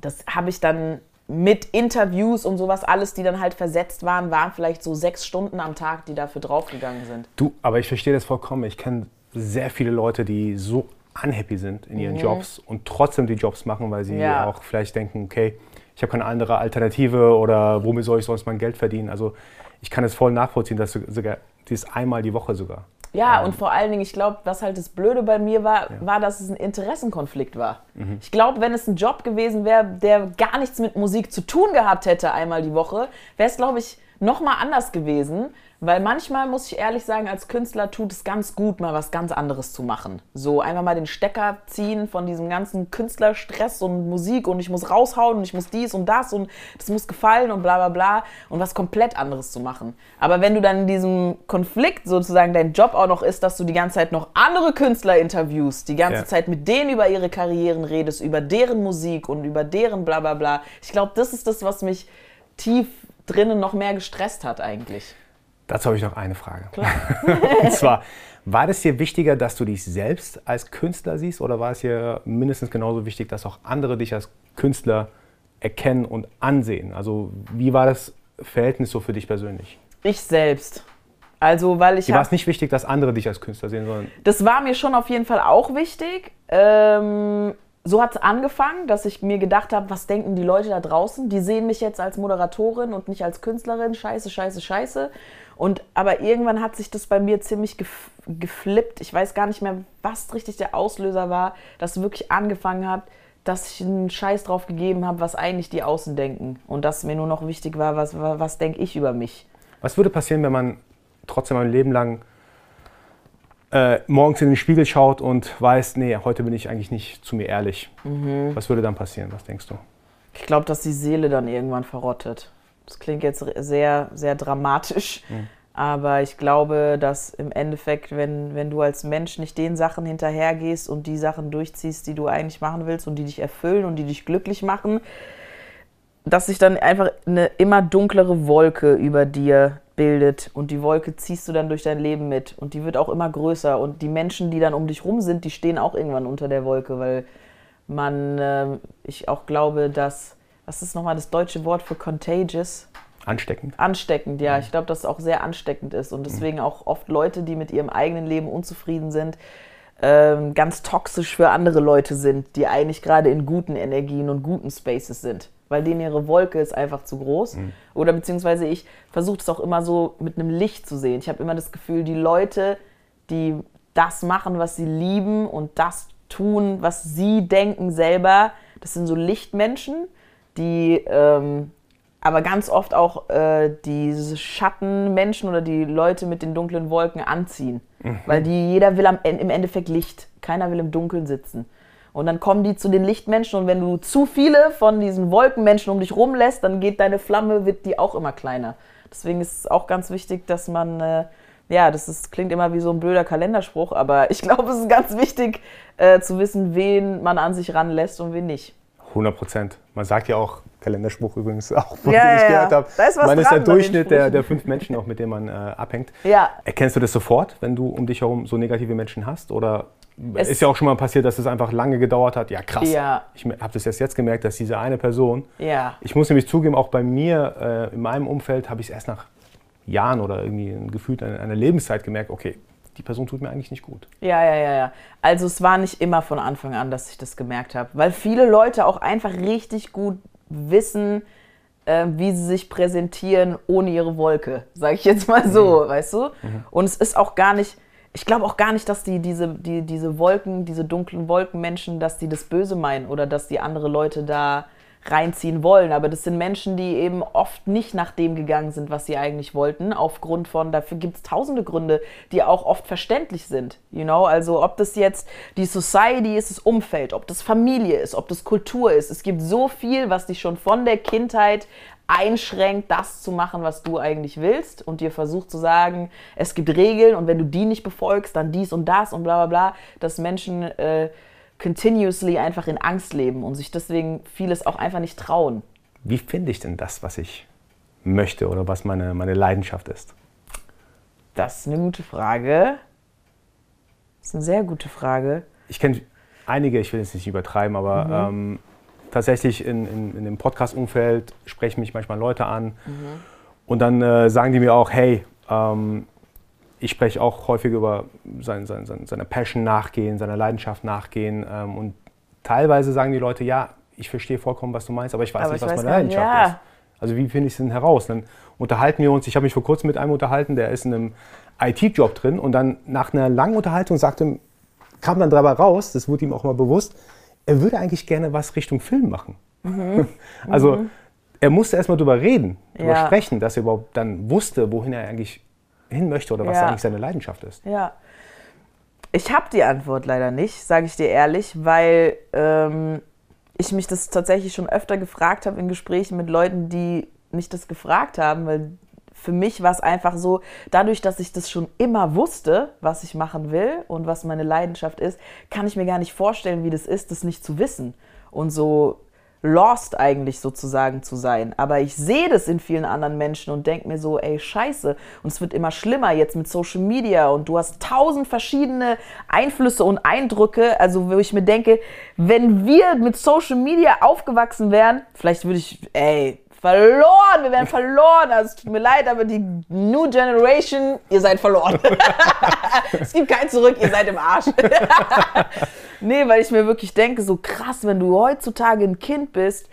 das habe ich dann mit Interviews und sowas alles, die dann halt versetzt waren, waren vielleicht so sechs Stunden am Tag, die dafür draufgegangen sind. Du, aber ich verstehe das vollkommen. Ich kenne sehr viele Leute, die so unhappy sind in ihren mhm. Jobs und trotzdem die Jobs machen, weil sie ja. auch vielleicht denken, okay, ich habe keine andere Alternative oder womit soll ich sonst mein Geld verdienen? Also ich kann es voll nachvollziehen, dass du sogar dies einmal die Woche sogar. Ja, ähm, und vor allen Dingen, ich glaube, was halt das Blöde bei mir war, ja. war, dass es ein Interessenkonflikt war. Mhm. Ich glaube, wenn es ein Job gewesen wäre, der gar nichts mit Musik zu tun gehabt hätte, einmal die Woche, wäre es, glaube ich, nochmal anders gewesen. Weil manchmal, muss ich ehrlich sagen, als Künstler tut es ganz gut, mal was ganz anderes zu machen. So einfach mal den Stecker ziehen von diesem ganzen Künstlerstress und Musik und ich muss raushauen und ich muss dies und das und das muss gefallen und bla bla bla und was komplett anderes zu machen. Aber wenn du dann in diesem Konflikt sozusagen dein Job auch noch ist, dass du die ganze Zeit noch andere Künstler interviewst, die ganze ja. Zeit mit denen über ihre Karrieren redest, über deren Musik und über deren bla bla bla. Ich glaube, das ist das, was mich tief drinnen noch mehr gestresst hat eigentlich. Dazu habe ich noch eine Frage. Und zwar, war es dir wichtiger, dass du dich selbst als Künstler siehst oder war es dir mindestens genauso wichtig, dass auch andere dich als Künstler erkennen und ansehen? Also wie war das Verhältnis so für dich persönlich? Ich selbst. Also, weil ich. Dir war es nicht wichtig, dass andere dich als Künstler sehen, sondern. Das war mir schon auf jeden Fall auch wichtig. Ähm, so hat es angefangen, dass ich mir gedacht habe, was denken die Leute da draußen? Die sehen mich jetzt als Moderatorin und nicht als Künstlerin. Scheiße, scheiße, scheiße. Und aber irgendwann hat sich das bei mir ziemlich gef geflippt. Ich weiß gar nicht mehr, was richtig der Auslöser war, dass wirklich angefangen hat, dass ich einen Scheiß drauf gegeben habe, was eigentlich die Außen denken. Und dass mir nur noch wichtig war, was, was denke ich über mich. Was würde passieren, wenn man trotzdem ein Leben lang äh, morgens in den Spiegel schaut und weiß, nee, heute bin ich eigentlich nicht zu mir ehrlich? Mhm. Was würde dann passieren? Was denkst du? Ich glaube, dass die Seele dann irgendwann verrottet. Das klingt jetzt sehr, sehr dramatisch. Mhm. Aber ich glaube, dass im Endeffekt, wenn, wenn du als Mensch nicht den Sachen hinterhergehst und die Sachen durchziehst, die du eigentlich machen willst und die dich erfüllen und die dich glücklich machen, dass sich dann einfach eine immer dunklere Wolke über dir bildet und die Wolke ziehst du dann durch dein Leben mit und die wird auch immer größer und die Menschen, die dann um dich rum sind, die stehen auch irgendwann unter der Wolke, weil man, äh, ich auch glaube, dass, was ist nochmal das deutsche Wort für contagious? Ansteckend? Ansteckend, ja. Mhm. Ich glaube, dass es auch sehr ansteckend ist und deswegen auch oft Leute, die mit ihrem eigenen Leben unzufrieden sind, ähm, ganz toxisch für andere Leute sind, die eigentlich gerade in guten Energien und guten Spaces sind. Weil denen ihre Wolke ist einfach zu groß. Mhm. Oder beziehungsweise ich versuche es auch immer so mit einem Licht zu sehen. Ich habe immer das Gefühl, die Leute, die das machen, was sie lieben und das tun, was sie denken selber, das sind so Lichtmenschen, die ähm, aber ganz oft auch äh, diese Schattenmenschen oder die Leute mit den dunklen Wolken anziehen. Mhm. Weil die, jeder will am, im Endeffekt Licht. Keiner will im Dunkeln sitzen. Und dann kommen die zu den Lichtmenschen und wenn du zu viele von diesen Wolkenmenschen um dich rumlässt, dann geht deine Flamme, wird die auch immer kleiner. Deswegen ist es auch ganz wichtig, dass man, äh, ja, das ist, klingt immer wie so ein blöder Kalenderspruch, aber ich glaube, es ist ganz wichtig äh, zu wissen, wen man an sich ranlässt und wen nicht. 100 Prozent. Man sagt ja auch, Kalenderspruch übrigens auch, von ja, dem ich gehört habe. Man ist der Durchschnitt der, der fünf Menschen, auch mit denen man äh, abhängt. Ja. Erkennst du das sofort, wenn du um dich herum so negative Menschen hast? Oder es ist ja auch schon mal passiert, dass es einfach lange gedauert hat. Ja, krass. Ja. Ich habe das erst jetzt gemerkt, dass diese eine Person. Ja. Ich muss nämlich zugeben, auch bei mir, äh, in meinem Umfeld, habe ich es erst nach Jahren oder irgendwie gefühlt eine, eine Lebenszeit gemerkt, okay, die Person tut mir eigentlich nicht gut. Ja, ja, ja, ja. Also es war nicht immer von Anfang an, dass ich das gemerkt habe, weil viele Leute auch einfach richtig gut wissen, äh, wie sie sich präsentieren ohne ihre Wolke, sage ich jetzt mal so, mhm. weißt du? Mhm. Und es ist auch gar nicht, ich glaube auch gar nicht, dass die diese, die, diese Wolken, diese dunklen Wolkenmenschen, dass die das Böse meinen oder dass die andere Leute da reinziehen wollen. Aber das sind Menschen, die eben oft nicht nach dem gegangen sind, was sie eigentlich wollten, aufgrund von, dafür gibt es tausende Gründe, die auch oft verständlich sind. You know? Also ob das jetzt die Society ist, das Umfeld, ob das Familie ist, ob das Kultur ist. Es gibt so viel, was dich schon von der Kindheit einschränkt, das zu machen, was du eigentlich willst und dir versucht zu sagen, es gibt Regeln und wenn du die nicht befolgst, dann dies und das und bla bla bla, dass Menschen äh, continuously einfach in Angst leben und sich deswegen vieles auch einfach nicht trauen. Wie finde ich denn das, was ich möchte oder was meine, meine Leidenschaft ist? Das ist eine gute Frage. Das ist eine sehr gute Frage. Ich kenne einige, ich will jetzt nicht übertreiben, aber mhm. ähm, tatsächlich in, in, in dem Podcast-Umfeld sprechen mich manchmal Leute an mhm. und dann äh, sagen die mir auch, hey, ähm, ich spreche auch häufig über sein, sein, sein, seine Passion nachgehen, seiner Leidenschaft nachgehen. Ähm, und teilweise sagen die Leute, ja, ich verstehe vollkommen, was du meinst, aber ich weiß aber nicht, ich was meine Leidenschaft ja. ist. Also wie finde ich es denn heraus? Dann unterhalten wir uns, ich habe mich vor kurzem mit einem unterhalten, der ist in einem IT-Job drin und dann nach einer langen Unterhaltung sagte, kam dann dabei raus, das wurde ihm auch mal bewusst, er würde eigentlich gerne was Richtung Film machen. Mhm. also mhm. er musste erstmal drüber reden, drüber ja. sprechen, dass er überhaupt dann wusste, wohin er eigentlich hin möchte oder was ja. eigentlich seine Leidenschaft ist? Ja. Ich habe die Antwort leider nicht, sage ich dir ehrlich, weil ähm, ich mich das tatsächlich schon öfter gefragt habe in Gesprächen mit Leuten, die mich das gefragt haben, weil für mich war es einfach so, dadurch, dass ich das schon immer wusste, was ich machen will und was meine Leidenschaft ist, kann ich mir gar nicht vorstellen, wie das ist, das nicht zu wissen. Und so lost eigentlich sozusagen zu sein. Aber ich sehe das in vielen anderen Menschen und denke mir so, ey, scheiße. Und es wird immer schlimmer jetzt mit Social Media und du hast tausend verschiedene Einflüsse und Eindrücke. Also wo ich mir denke, wenn wir mit Social Media aufgewachsen wären, vielleicht würde ich, ey, verloren, wir wären verloren. Also es tut mir leid, aber die New Generation, ihr seid verloren. es gibt kein Zurück, ihr seid im Arsch. nee, weil ich mir wirklich denke, so krass, wenn du heutzutage ein Kind bist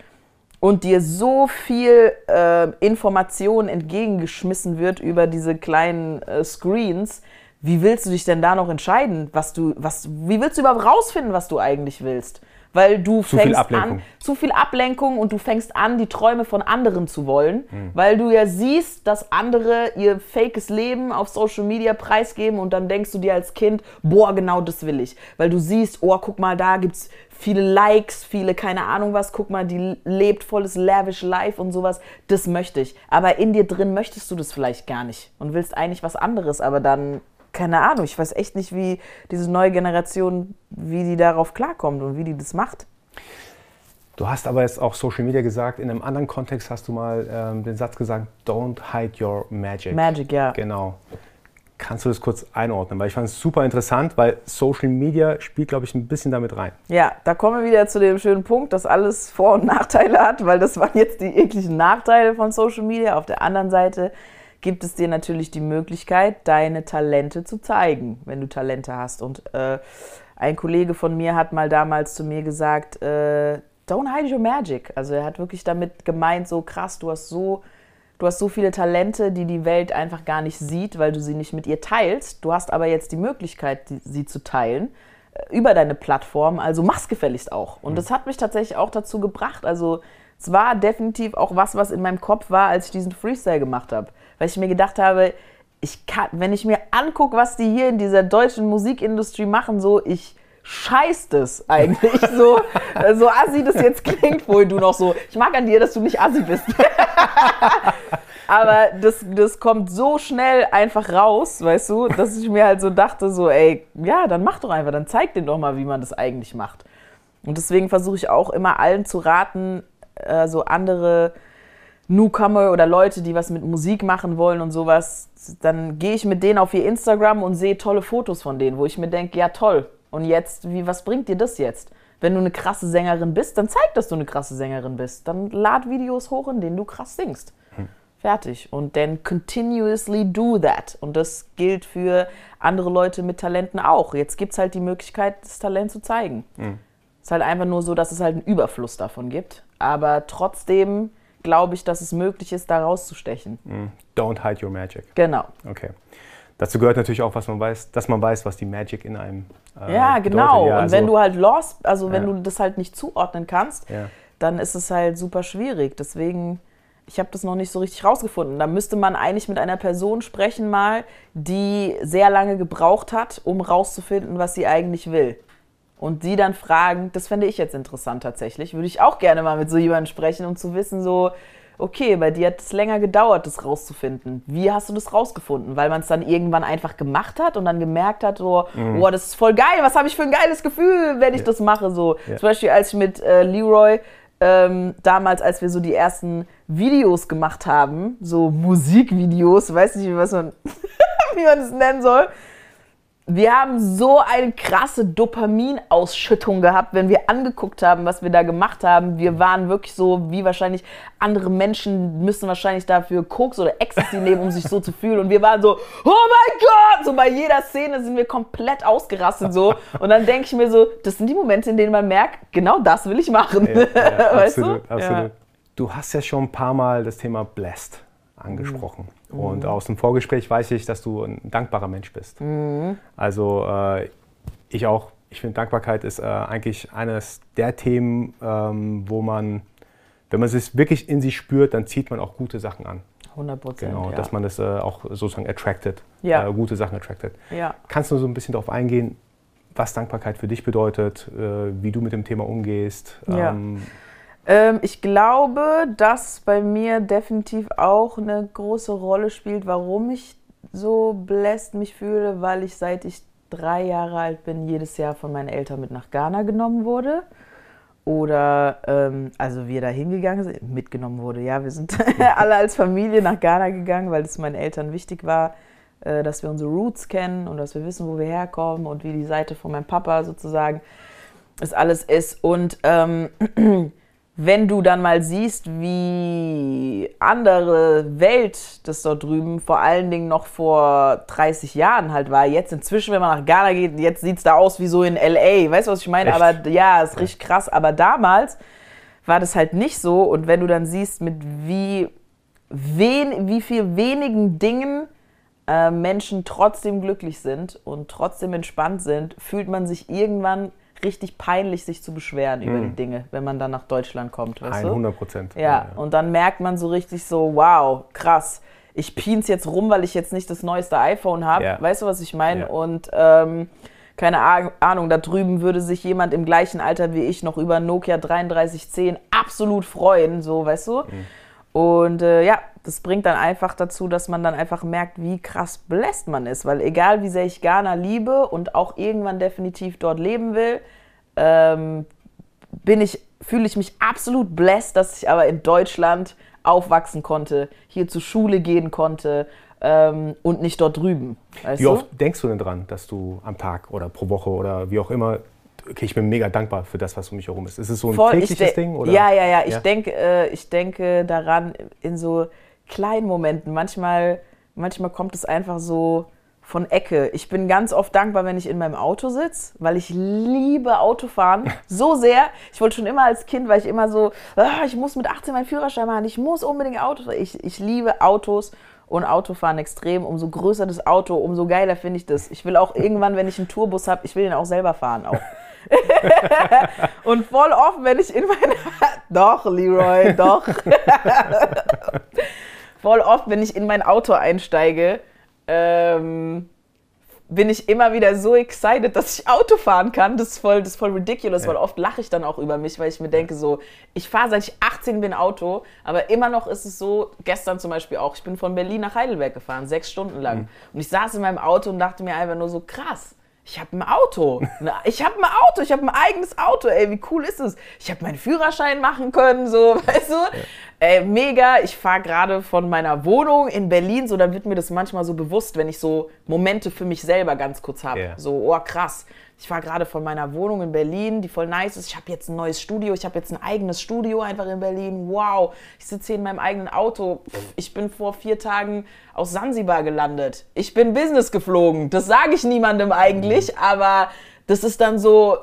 und dir so viel äh, Information entgegengeschmissen wird über diese kleinen äh, Screens, wie willst du dich denn da noch entscheiden, was du, was, wie willst du überhaupt rausfinden, was du eigentlich willst? Weil du Zu fängst an, zu viel Ablenkung und du fängst an, die Träume von anderen zu wollen, Hm. weil du ja siehst, dass andere ihr fakes Leben auf Social Media preisgeben und dann denkst du dir als Kind, boah, genau das will ich. Weil du siehst, oh, guck mal, da gibt's viele Likes, viele, keine Ahnung was, guck mal, die lebt volles lavish Life und sowas, das möchte ich. Aber in dir drin möchtest du das vielleicht gar nicht und willst eigentlich was anderes, aber dann keine Ahnung, ich weiß echt nicht, wie diese neue Generation, wie die darauf klarkommt und wie die das macht. Du hast aber jetzt auch Social Media gesagt. In einem anderen Kontext hast du mal ähm, den Satz gesagt, don't hide your magic. Magic, ja. Genau. Kannst du das kurz einordnen? Weil ich fand es super interessant, weil Social Media spielt, glaube ich, ein bisschen damit rein. Ja, da kommen wir wieder zu dem schönen Punkt, dass alles Vor- und Nachteile hat, weil das waren jetzt die ekligen Nachteile von Social Media. Auf der anderen Seite gibt es dir natürlich die Möglichkeit, deine Talente zu zeigen, wenn du Talente hast. Und äh, ein Kollege von mir hat mal damals zu mir gesagt, äh, don't hide your magic. Also er hat wirklich damit gemeint, so krass, du hast so, du hast so viele Talente, die die Welt einfach gar nicht sieht, weil du sie nicht mit ihr teilst. Du hast aber jetzt die Möglichkeit, die, sie zu teilen äh, über deine Plattform, also mach's gefälligst auch. Und das hat mich tatsächlich auch dazu gebracht. Also es war definitiv auch was, was in meinem Kopf war, als ich diesen Freestyle gemacht habe. Weil ich mir gedacht habe, ich kann, wenn ich mir angucke, was die hier in dieser deutschen Musikindustrie machen, so ich scheiß das eigentlich so, so assi das jetzt klingt, wohl du noch so, ich mag an dir, dass du nicht assi bist. Aber das, das kommt so schnell einfach raus, weißt du, dass ich mir halt so dachte, so, ey, ja, dann mach doch einfach, dann zeig denen doch mal, wie man das eigentlich macht. Und deswegen versuche ich auch immer allen zu raten, äh, so andere Newcomer oder Leute, die was mit Musik machen wollen und sowas, dann gehe ich mit denen auf ihr Instagram und sehe tolle Fotos von denen, wo ich mir denke, ja toll. Und jetzt, wie, was bringt dir das jetzt? Wenn du eine krasse Sängerin bist, dann zeig, dass du eine krasse Sängerin bist. Dann lad Videos hoch, in denen du krass singst. Fertig. Und dann continuously do that. Und das gilt für andere Leute mit Talenten auch. Jetzt gibt es halt die Möglichkeit, das Talent zu zeigen. Es ist halt einfach nur so, dass es halt einen Überfluss davon gibt. Aber trotzdem glaube ich, dass es möglich ist, da rauszustechen. Don't hide your magic. Genau. Okay. Dazu gehört natürlich auch, was man weiß, dass man weiß, was die Magic in einem äh, Ja, genau. Ja, und also- wenn du halt lost, also wenn Ja. du das halt nicht zuordnen kannst, Ja. dann ist es halt super schwierig. Deswegen, ich habe das noch nicht so richtig rausgefunden. Da müsste man eigentlich mit einer Person sprechen mal, die sehr lange gebraucht hat, um rauszufinden, was sie eigentlich will. Und die dann fragen, das fände ich jetzt interessant tatsächlich, würde ich auch gerne mal mit so jemandem sprechen, um zu wissen, so, okay, bei dir hat es länger gedauert, das rauszufinden. Wie hast du das rausgefunden? Weil man es dann irgendwann einfach gemacht hat und dann gemerkt hat, so, boah, das ist voll geil, was habe ich für ein geiles Gefühl, wenn ich das mache. So, Ja. zum Beispiel, als ich mit äh, Leroy ähm, damals, als wir so die ersten Videos gemacht haben, so Musikvideos, weiß nicht, was man, wie man es nennen soll. Wir haben so eine krasse Dopaminausschüttung gehabt, wenn wir angeguckt haben, was wir da gemacht haben. Wir waren wirklich so, wie wahrscheinlich andere Menschen müssen wahrscheinlich dafür Koks oder Ecstasy nehmen, um sich so zu fühlen. Und wir waren so, oh mein Gott! So bei jeder Szene sind wir komplett ausgerastet so. Und dann denke ich mir so, das sind die Momente, in denen man merkt, genau das will ich machen. Ja, ja, weißt absolut, du? absolut. Ja. Du hast ja schon ein paar Mal das Thema Blessed angesprochen. Mhm. Und aus dem Vorgespräch weiß ich, dass du ein dankbarer Mensch bist. Mhm. Also äh, ich auch. Ich finde, Dankbarkeit ist äh, eigentlich eines der Themen, ähm, wo man, wenn man es wirklich in sich spürt, dann zieht man auch gute Sachen an. 100 Prozent. Genau, ja. dass man das äh, auch sozusagen attracted, Ja. äh, gute Sachen attracted. ja. Kannst du so ein bisschen darauf eingehen, was Dankbarkeit für dich bedeutet, äh, wie du mit dem Thema umgehst? Ja. Ähm, ich glaube, dass bei mir definitiv auch eine große Rolle spielt, warum ich so bläst mich fühle, weil ich seit ich drei Jahre alt bin, jedes Jahr von meinen Eltern mit nach Ghana genommen wurde. Oder, ähm, also wir da hingegangen sind, mitgenommen wurde. Ja, wir sind alle als Familie nach Ghana gegangen, weil es meinen Eltern wichtig war, äh, dass wir unsere Roots kennen und dass wir wissen, wo wir herkommen und wie die Seite von meinem Papa sozusagen es alles ist. Und ähm, wenn du dann mal siehst, wie andere Welt das dort drüben, vor allen Dingen noch vor 30 Jahren halt war, jetzt inzwischen, wenn man nach Ghana geht, jetzt sieht es da aus wie so in L.A., weißt du, was ich meine? Echt? Aber ja, ist richtig krass. Aber damals war das halt nicht so. Und wenn du dann siehst, mit wie, wen, wie viel wenigen Dingen äh, Menschen trotzdem glücklich sind und trotzdem entspannt sind, fühlt man sich irgendwann richtig peinlich, sich zu beschweren über die Dinge, wenn man dann nach Deutschland kommt. Weißt du? 100 Prozent. Ja, und dann merkt man so richtig so, wow, krass. Ich pien's jetzt rum, weil ich jetzt nicht das neueste iPhone habe. Ja. Weißt du, was ich meine? Ja. Und ähm, keine Ah- Ahnung, da drüben würde sich jemand im gleichen Alter wie ich noch über Nokia 3310 absolut freuen, so, weißt du? Und äh, ja, das bringt dann einfach dazu, dass man dann einfach merkt, wie krass bläst man ist. Weil egal wie sehr ich Ghana liebe und auch irgendwann definitiv dort leben will, ähm, bin ich, fühle ich mich absolut blessed, dass ich aber in Deutschland aufwachsen konnte, hier zur Schule gehen konnte ähm, und nicht dort drüben. Wie du? oft denkst du denn dran, dass du am Tag oder pro Woche oder wie auch immer, okay, ich bin mega dankbar für das, was um mich herum ist. Ist es so ein Voll, ich tägliches Ding? Oder? Ja, ja, ja. Ich, Ja. Denke, äh, ich denke daran in so kleinen Momenten. Manchmal, manchmal kommt es einfach so von Ecke. Ich bin ganz oft dankbar, wenn ich in meinem Auto sitze, weil ich liebe Autofahren so sehr. Ich wollte schon immer als Kind, weil ich immer so, ah, ich muss mit 18 meinen Führerschein machen, ich muss unbedingt Auto fahren. Ich, ich liebe Autos und Autofahren extrem. Umso größer das Auto, umso geiler finde ich das. Ich will auch irgendwann, wenn ich einen Tourbus habe, ich will den auch selber fahren. Auch. Und voll oft, wenn ich in meine. doch, Leroy, doch. Voll oft, wenn ich in mein Auto einsteige, ähm, bin ich immer wieder so excited, dass ich Auto fahren kann. Das ist voll, das ist voll ridiculous, Ja. weil oft lache ich dann auch über mich, weil ich mir denke, so, ich fahre seit ich 18 bin Auto, aber immer noch ist es so, gestern zum Beispiel auch, ich bin von Berlin nach Heidelberg gefahren, sechs Stunden lang. Und ich saß in meinem Auto und dachte mir einfach nur so, krass. Ich habe ein Auto. Ich habe ein Auto. Ich habe ein eigenes Auto. Ey, wie cool ist es? Ich habe meinen Führerschein machen können, so, weißt du? Ey, mega. Ich fahre gerade von meiner Wohnung in Berlin, so, dann wird mir das manchmal so bewusst, wenn ich so Momente für mich selber ganz kurz habe. Ja. So, oh krass. Ich fahre gerade von meiner Wohnung in Berlin, die voll nice ist. Ich habe jetzt ein neues Studio. Ich habe jetzt ein eigenes Studio einfach in Berlin. Wow. Ich sitze hier in meinem eigenen Auto. Pff, ich bin vor vier Tagen aus Sansibar gelandet. Ich bin Business geflogen. Das sage ich niemandem eigentlich, aber das ist dann so,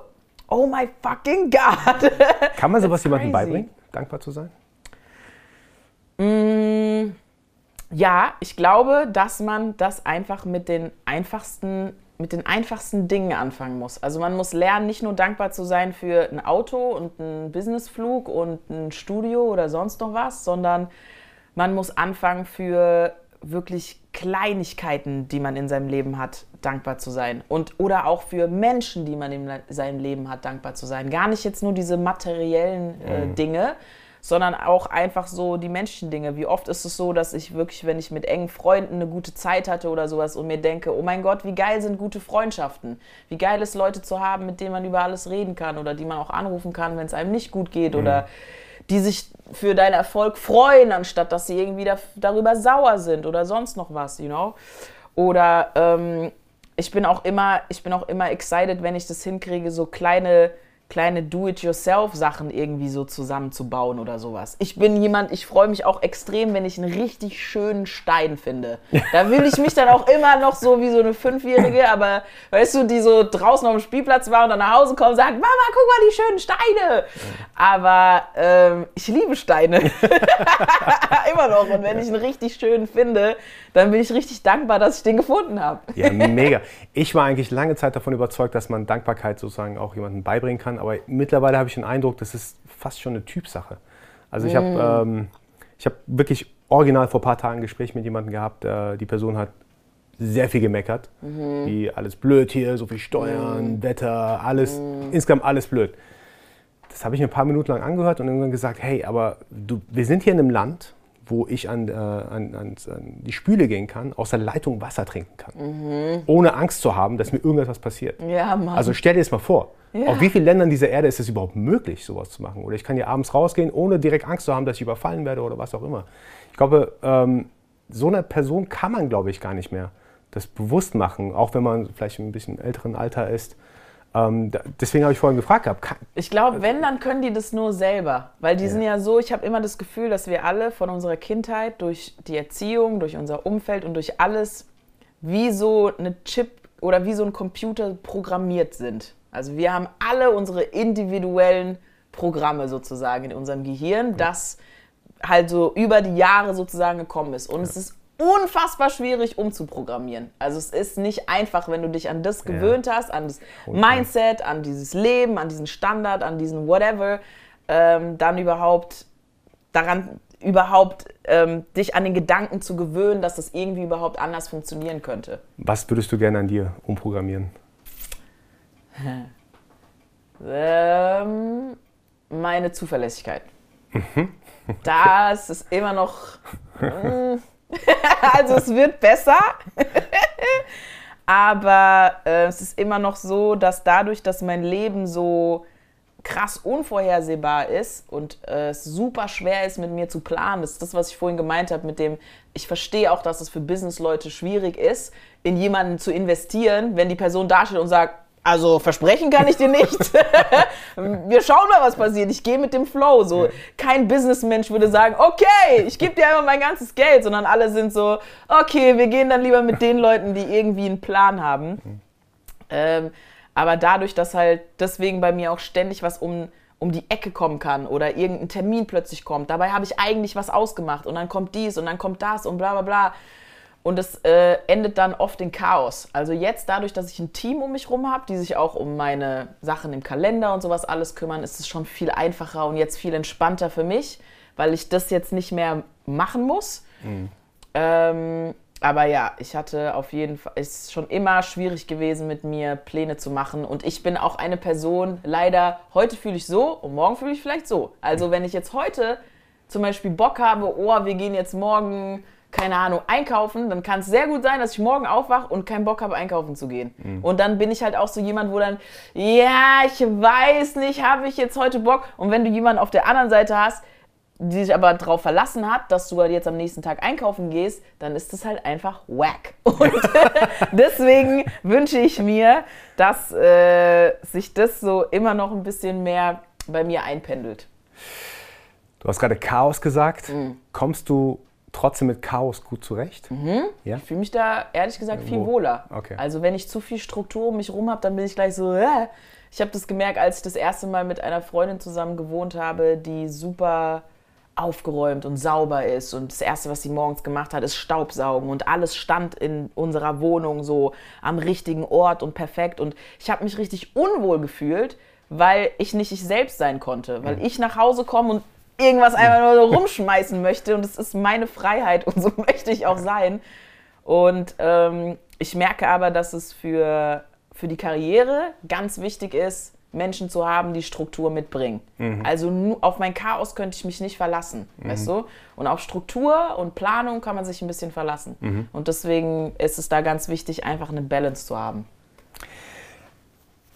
oh my fucking God. Kann man sowas jemandem beibringen, dankbar zu sein? Ja, ich glaube, dass man das einfach mit den einfachsten, mit den einfachsten Dingen anfangen muss. Also man muss lernen, nicht nur dankbar zu sein für ein Auto und einen Businessflug und ein Studio oder sonst noch was, sondern man muss anfangen für wirklich Kleinigkeiten, die man in seinem Leben hat, dankbar zu sein. Und oder auch für Menschen, die man in seinem Leben hat, dankbar zu sein. Gar nicht jetzt nur diese materiellen äh, Dinge, sondern auch einfach so die menschlichen Dinge. Wie oft ist es so, dass ich wirklich, wenn ich mit engen Freunden eine gute Zeit hatte oder sowas und mir denke, oh mein Gott, wie geil sind gute Freundschaften. Wie geil ist Leute zu haben, mit denen man über alles reden kann oder die man auch anrufen kann, wenn es einem nicht gut geht oder die sich für deinen Erfolg freuen, anstatt dass sie irgendwie da, darüber sauer sind oder sonst noch was, you know? Oder ähm, ich bin auch immer, ich bin auch immer excited, wenn ich das hinkriege, so kleine, kleine Do-it-yourself-Sachen irgendwie so zusammenzubauen oder sowas. Ich bin jemand, ich freue mich auch extrem, wenn ich einen richtig schönen Stein finde. Da will ich mich dann auch immer noch so wie so eine Fünfjährige, aber weißt du, die so draußen auf dem Spielplatz war und dann nach Hause kommt und sagt, Mama, guck mal die schönen Steine. Aber ähm, ich liebe Steine. immer noch. Und wenn ich einen richtig schönen finde, dann bin ich richtig dankbar, dass ich den gefunden habe. Ja, mega. Ich war eigentlich lange Zeit davon überzeugt, dass man Dankbarkeit sozusagen auch jemandem beibringen kann. Aber mittlerweile habe ich den Eindruck, das ist fast schon eine Typsache. Also ich habe ähm, ich hab wirklich original vor ein paar Tagen ein Gespräch mit jemandem gehabt. Äh, die Person hat sehr viel gemeckert. Wie alles blöd hier, so viel Steuern, Wetter, alles, insgesamt alles blöd. Das habe ich mir ein paar Minuten lang angehört und irgendwann gesagt, hey, aber du, wir sind hier in einem Land, wo ich an, äh, an, an, an die Spüle gehen kann, aus der Leitung Wasser trinken kann. Ohne Angst zu haben, dass mir irgendetwas passiert. Ja, Mann. Also stell dir das mal vor. Ja. Auf wie vielen Ländern dieser Erde ist es überhaupt möglich, sowas zu machen? Oder ich kann hier abends rausgehen, ohne direkt Angst zu haben, dass ich überfallen werde oder was auch immer. Ich glaube, ähm, so einer Person kann man, glaube ich, gar nicht mehr das bewusst machen, auch wenn man vielleicht ein bisschen älteren Alter ist. Ähm, deswegen habe ich vorhin gefragt gehabt, kann, Ich glaube, wenn, dann können die das nur selber. Weil die sind ja so, ich habe immer das Gefühl, dass wir alle von unserer Kindheit durch die Erziehung, durch unser Umfeld und durch alles wie so eine Chip oder wie so ein Computer programmiert sind. Also wir haben alle unsere individuellen Programme sozusagen in unserem Gehirn, das halt so über die Jahre sozusagen gekommen ist. Und es ist unfassbar schwierig umzuprogrammieren. Also es ist nicht einfach, wenn du dich an das gewöhnt hast, an das Mindset, an dieses Leben, an diesen Standard, an diesen whatever, ähm, dann überhaupt daran überhaupt ähm, dich an den Gedanken zu gewöhnen, dass das irgendwie überhaupt anders funktionieren könnte. Was würdest du gerne an dir umprogrammieren? Ähm, meine Zuverlässigkeit. Das ist immer noch. mm, also es wird besser. Aber äh, es ist immer noch so, dass dadurch, dass mein Leben so krass unvorhersehbar ist und äh, es super schwer ist, mit mir zu planen. Das ist das, was ich vorhin gemeint habe, mit dem, ich verstehe auch, dass es für Businessleute schwierig ist, in jemanden zu investieren, wenn die Person dasteht und sagt, also versprechen kann ich dir nicht. Wir schauen mal, was passiert. Ich gehe mit dem Flow. So kein Businessmensch würde sagen, okay, ich gebe dir einfach mein ganzes Geld, sondern alle sind so, okay, wir gehen dann lieber mit den Leuten, die irgendwie einen Plan haben. Ähm, aber dadurch, dass halt deswegen bei mir auch ständig was um, um die Ecke kommen kann oder irgendein Termin plötzlich kommt, dabei habe ich eigentlich was ausgemacht und dann kommt dies und dann kommt das und bla bla bla. Und es äh, endet dann oft in Chaos. Also jetzt dadurch, dass ich ein Team um mich rum habe, die sich auch um meine Sachen im Kalender und sowas alles kümmern, ist es schon viel einfacher und jetzt viel entspannter für mich, weil ich das jetzt nicht mehr machen muss. Ähm, aber ja, ich hatte auf jeden Fall, es ist schon immer schwierig gewesen, mit mir Pläne zu machen. Und ich bin auch eine Person, leider, heute fühle ich so und morgen fühle ich vielleicht so. Also wenn ich jetzt heute zum Beispiel Bock habe, oh, wir gehen jetzt morgen, keine Ahnung, einkaufen, dann kann es sehr gut sein, dass ich morgen aufwache und keinen Bock habe, einkaufen zu gehen. Und dann bin ich halt auch so jemand, wo dann, ja, ich weiß nicht, habe ich jetzt heute Bock? Und wenn du jemanden auf der anderen Seite hast, die sich aber darauf verlassen hat, dass du halt jetzt am nächsten Tag einkaufen gehst, dann ist das halt einfach wack. Und deswegen wünsche ich mir, dass äh, sich das so immer noch ein bisschen mehr bei mir einpendelt. Du hast gerade Chaos gesagt. Mhm. Kommst du trotzdem mit Chaos gut zurecht? Ja? Ich fühle mich da ehrlich gesagt viel Wo? wohler. Okay. Also wenn ich zu viel Struktur um mich rum habe, dann bin ich gleich so. Äh. Ich habe das gemerkt, als ich das erste Mal mit einer Freundin zusammen gewohnt habe, die super aufgeräumt und sauber ist und das erste, was sie morgens gemacht hat, ist Staubsaugen und alles stand in unserer Wohnung so am richtigen Ort und perfekt und ich habe mich richtig unwohl gefühlt, weil ich nicht ich selbst sein konnte, weil ich nach Hause komme und irgendwas einfach nur so rumschmeißen möchte und es ist meine Freiheit und so möchte ich auch sein. Und ähm, ich merke aber, dass es für, für die Karriere ganz wichtig ist, Menschen zu haben, die Struktur mitbringen. Also nu- auf mein Chaos könnte ich mich nicht verlassen, weißt du? Und auf Struktur und Planung kann man sich ein bisschen verlassen. Und deswegen ist es da ganz wichtig, einfach eine Balance zu haben.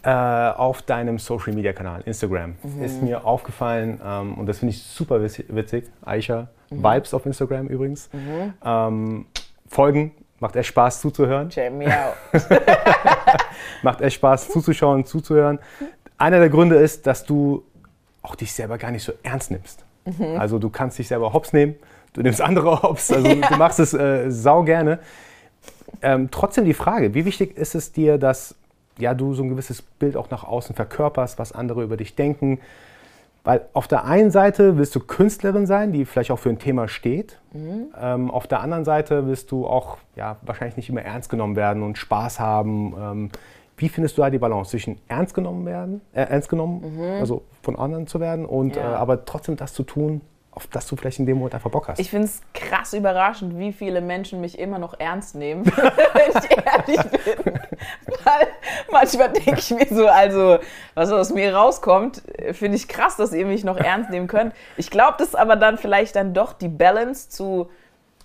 Äh, auf deinem Social Media Kanal, Instagram, ist mir aufgefallen, ähm, und das finde ich super witz- witzig, Aisha, Vibes auf Instagram übrigens. Ähm, Folgen, macht echt Spaß zuzuhören. Check me out. Macht echt Spaß zuzuschauen, zuzuhören. Einer der Gründe ist, dass du auch dich selber gar nicht so ernst nimmst. Also du kannst dich selber hops nehmen, du nimmst andere hops, also du machst es äh, sau gerne. Ähm, trotzdem die Frage, wie wichtig ist es dir, dass ja, du so ein gewisses Bild auch nach außen verkörperst, was andere über dich denken? Weil auf der einen Seite willst du Künstlerin sein, die vielleicht auch für ein Thema steht. Ähm, auf der anderen Seite willst du auch ja, wahrscheinlich nicht immer ernst genommen werden und Spaß haben. Ähm, wie findest du da die Balance zwischen ernst genommen werden, äh, ernst genommen, also von anderen zu werden und Ja. äh, aber trotzdem das zu tun, auf das du vielleicht in dem Moment einfach Bock hast? Ich finde es krass überraschend, wie viele Menschen mich immer noch ernst nehmen, wenn ich ehrlich bin. Weil manchmal denke ich mir so, also was aus mir rauskommt, finde ich krass, dass ihr mich noch ernst nehmen könnt. Ich glaube, das ist aber dann vielleicht dann doch die Balance zu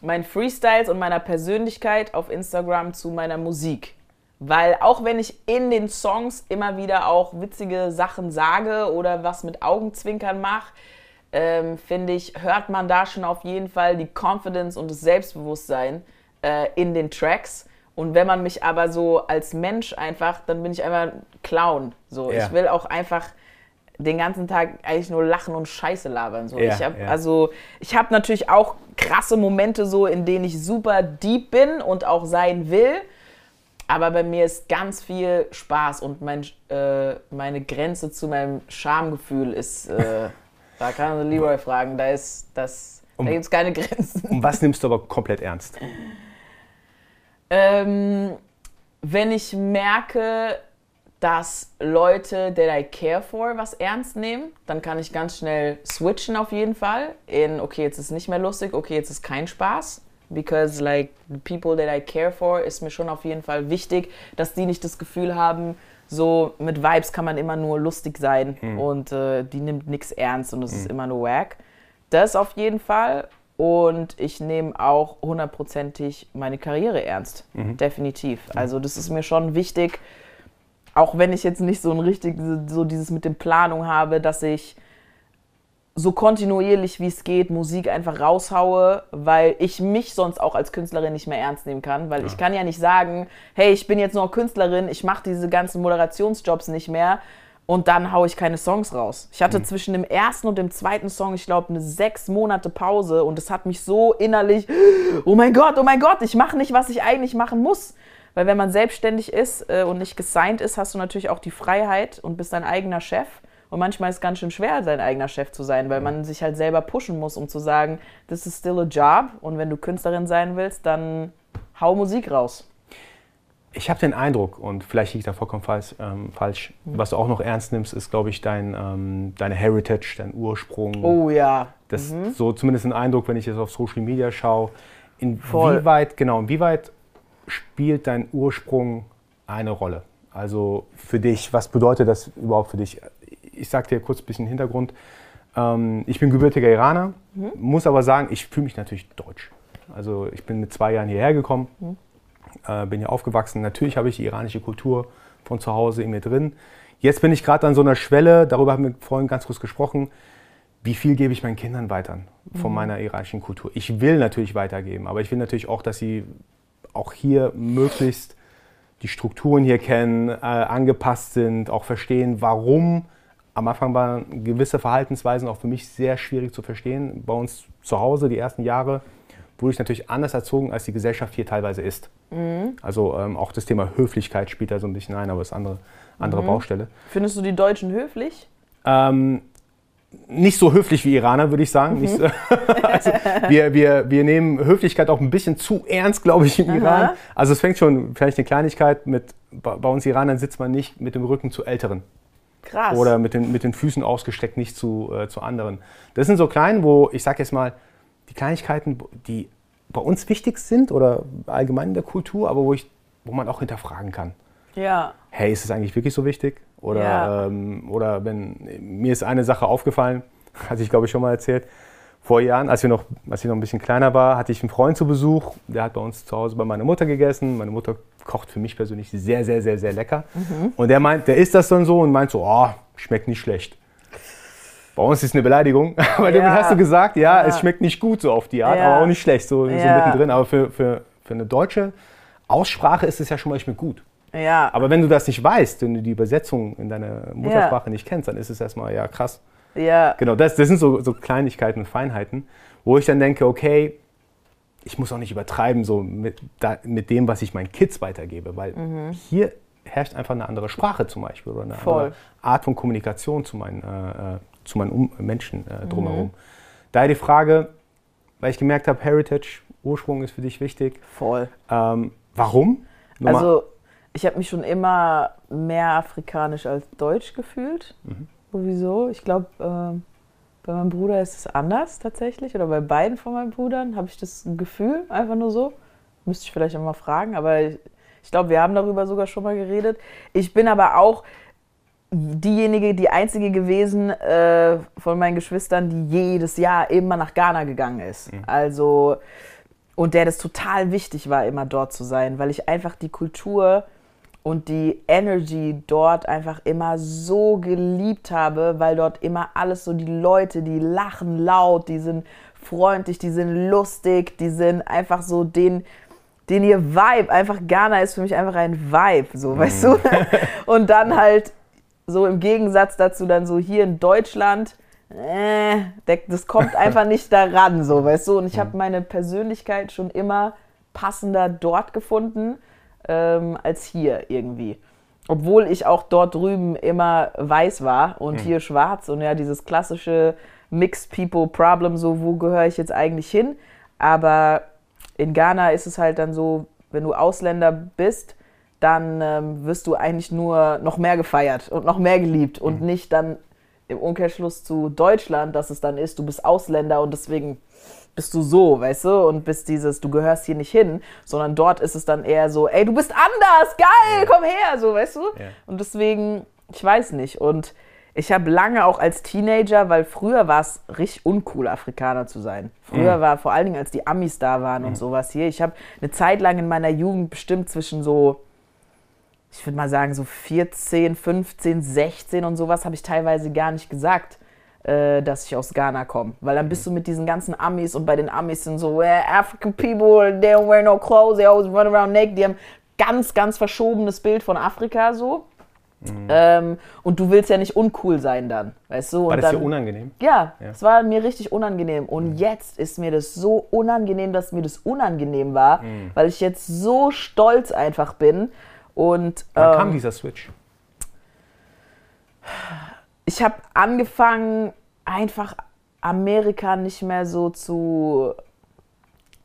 meinen Freestyles und meiner Persönlichkeit auf Instagram zu meiner Musik. Weil auch wenn ich in den Songs immer wieder auch witzige Sachen sage oder was mit Augenzwinkern mache, ähm, finde ich, hört man da schon auf jeden Fall die Confidence und das Selbstbewusstsein äh, in den Tracks. Und wenn man mich aber so als Mensch einfach, dann bin ich einfach ein Clown. So, Ja. ich will auch einfach den ganzen Tag eigentlich nur lachen und Scheiße labern. So. Ja, ich hab, ja. Also ich habe natürlich auch krasse Momente so, in denen ich super deep bin und auch sein will. Aber bei mir ist ganz viel Spaß und mein, äh, meine Grenze zu meinem Schamgefühl ist, äh, da kann man Leroy fragen, da ist das, da gibt es keine Grenzen. Und was nimmst du aber komplett ernst? Ähm, wenn ich merke, dass Leute, that I care for, was ernst nehmen, dann kann ich ganz schnell switchen auf jeden Fall in, okay, jetzt ist nicht mehr lustig, okay, jetzt ist kein Spaß. Because like the people that I care for ist mir schon auf jeden Fall wichtig, dass die nicht das Gefühl haben, so mit Vibes kann man immer nur lustig sein und äh, die nimmt nichts ernst und es ist immer nur wack. Das auf jeden Fall. Und ich nehme auch hundertprozentig meine Karriere ernst. Definitiv. Also das ist mir schon wichtig, auch wenn ich jetzt nicht so ein richtig, so dieses mit dem Planung habe, dass ich so kontinuierlich wie es geht Musik einfach raushaue, weil ich mich sonst auch als Künstlerin nicht mehr ernst nehmen kann, weil ich kann ja nicht sagen, hey, ich bin jetzt nur Künstlerin, ich mache diese ganzen Moderationsjobs nicht mehr und dann haue ich keine Songs raus. Ich hatte zwischen dem ersten und dem zweiten Song, ich glaube, eine sechs Monate Pause und es hat mich so innerlich, oh mein Gott, oh mein Gott, ich mache nicht, was ich eigentlich machen muss. Weil wenn man selbstständig ist äh, und nicht gesigned ist, hast du natürlich auch die Freiheit und bist dein eigener Chef. Und manchmal ist es ganz schön schwer, sein eigener Chef zu sein, weil man sich halt selber pushen muss, um zu sagen, this is still a job. Und wenn du Künstlerin sein willst, dann hau Musik raus. Ich habe den Eindruck, und vielleicht liege ich da vollkommen falsch, ähm, falsch, was du auch noch ernst nimmst, ist, glaube ich, dein, ähm, deine Heritage, dein Ursprung. Oh ja. Das so zumindest ein Eindruck, wenn ich jetzt auf Social Media schaue. Inwieweit, genau, inwieweit spielt dein Ursprung eine Rolle? Also für dich, was bedeutet das überhaupt für dich? Ich sag dir kurz ein bisschen Hintergrund. Ähm, ich bin gebürtiger Iraner, muss aber sagen, ich fühle mich natürlich deutsch. Also ich bin mit zwei Jahren hierher gekommen, äh, bin hier aufgewachsen. Natürlich habe ich die iranische Kultur von zu Hause in mir drin. Jetzt bin ich gerade an so einer Schwelle, darüber haben wir vorhin ganz kurz gesprochen, wie viel gebe ich meinen Kindern weiter von meiner iranischen Kultur? Ich will natürlich weitergeben, aber ich will natürlich auch, dass sie auch hier möglichst die Strukturen hier kennen, äh, angepasst sind, auch verstehen, warum. Am Anfang waren gewisse Verhaltensweisen auch für mich sehr schwierig zu verstehen. Bei uns zu Hause, die ersten Jahre, wurde ich natürlich anders erzogen, als die Gesellschaft hier teilweise ist. Also ähm, auch das Thema Höflichkeit spielt da so ein bisschen ein, aber das ist eine andere, andere Baustelle. Findest du die Deutschen höflich? Ähm, nicht so höflich wie Iraner, würde ich sagen. Nicht so, also wir, wir, wir nehmen Höflichkeit auch ein bisschen zu ernst, glaube ich, im Iran. Also es fängt schon vielleicht eine Kleinigkeit mit, bei uns Iranern sitzt man nicht mit dem Rücken zu Älteren Krass. oder mit den, mit den Füßen ausgestreckt nicht zu, äh, zu anderen. Das sind so klein, wo ich sage jetzt mal, die Kleinigkeiten, die bei uns wichtig sind oder allgemein in der Kultur, aber wo, ich, wo man auch hinterfragen kann. ja. Hey, ist es eigentlich wirklich so wichtig? Oder, Ja. ähm, oder wenn mir ist eine Sache aufgefallen, hatte ich glaube ich schon mal erzählt. Vor Jahren, als, wir noch, als ich noch ein bisschen kleiner war, hatte ich einen Freund zu Besuch. Der hat bei uns zu Hause bei meiner Mutter gegessen. Meine Mutter kocht für mich persönlich sehr, sehr, sehr, sehr lecker. Und der meint, der isst das dann so und meint so, oh, schmeckt nicht schlecht. Bei uns ist es eine Beleidigung, weil Ja. damit hast du gesagt, ja, Ja. es schmeckt nicht gut so auf die Art, Ja. aber auch nicht schlecht, so, so mittendrin. Aber für, für, für eine deutsche Aussprache ist es ja schon mal gut. Ja. Aber wenn du das nicht weißt, wenn du die Übersetzung in deiner Muttersprache nicht kennst, dann ist es erstmal, ja, krass. Ja. Genau, das, das sind so, so Kleinigkeiten und Feinheiten, wo ich dann denke, okay, ich muss auch nicht übertreiben so mit, da, mit dem, was ich meinen Kids weitergebe, weil hier herrscht einfach eine andere Sprache zum Beispiel oder eine Voll. andere Art von Kommunikation zu meinen, äh, zu meinen um Menschen äh, drumherum. Daher die Frage, weil ich gemerkt habe, Heritage, Ursprung ist für dich wichtig. Voll. Ähm, warum? Nummer- Also, ich habe mich schon immer mehr afrikanisch als deutsch gefühlt. Sowieso. Ich glaube, ähm, bei meinem Bruder ist es anders tatsächlich. Oder bei beiden von meinen Brüdern habe ich das Gefühl, einfach nur so. Müsste ich vielleicht auch mal fragen. Aber ich, ich glaube, wir haben darüber sogar schon mal geredet. Ich bin aber auch diejenige, die einzige gewesen äh, von meinen Geschwistern, die jedes Jahr immer nach Ghana gegangen ist. Also, und der das total wichtig war, immer dort zu sein, weil ich einfach die Kultur und die Energy dort einfach immer so geliebt habe, weil dort immer alles so die Leute, die lachen laut, die sind freundlich, die sind lustig, die sind einfach so den den ihr Vibe, einfach Ghana ist für mich einfach ein Vibe, so, weißt du? Und dann halt so im Gegensatz dazu dann so hier in Deutschland, äh, das kommt einfach nicht daran, so, weißt du? Und ich habe meine Persönlichkeit schon immer passender dort gefunden, ähm, als hier irgendwie. Obwohl ich auch dort drüben immer weiß war und hier schwarz und ja, dieses klassische Mixed People Problem, so wo gehöre ich jetzt eigentlich hin? Aber in Ghana ist es halt dann so, wenn du Ausländer bist, dann ähm, wirst du eigentlich nur noch mehr gefeiert und noch mehr geliebt und nicht dann im Umkehrschluss zu Deutschland, dass es dann ist, du bist Ausländer und deswegen bist du so, weißt du, und bist dieses, du gehörst hier nicht hin, sondern dort ist es dann eher so, ey, du bist anders, geil, komm her, so, weißt du? Ja. Und deswegen, ich weiß nicht. Und ich habe lange auch als Teenager, weil früher war es richtig uncool, Afrikaner zu sein. Früher war vor allen Dingen, als die Amis da waren und sowas hier. Ich habe eine Zeit lang in meiner Jugend bestimmt zwischen so, ich würde mal sagen, so 14, 15, 16 und sowas habe ich teilweise gar nicht gesagt, äh, dass ich aus Ghana komme. Weil dann bist du mit diesen ganzen Amis und bei den Amis sind so, eh, African people, they don't wear no clothes, they always run around naked. Die haben ganz, ganz verschobenes Bild von Afrika so. Ähm, und du willst ja nicht uncool sein dann, weißt du? War und das dann, dir unangenehm? ja, Ja. es war mir richtig unangenehm. Und jetzt ist mir das so unangenehm, dass mir das unangenehm war, weil ich jetzt so stolz einfach bin. Und Wann ähm, kam dieser Switch? Ich habe angefangen, einfach Amerika nicht mehr so zu.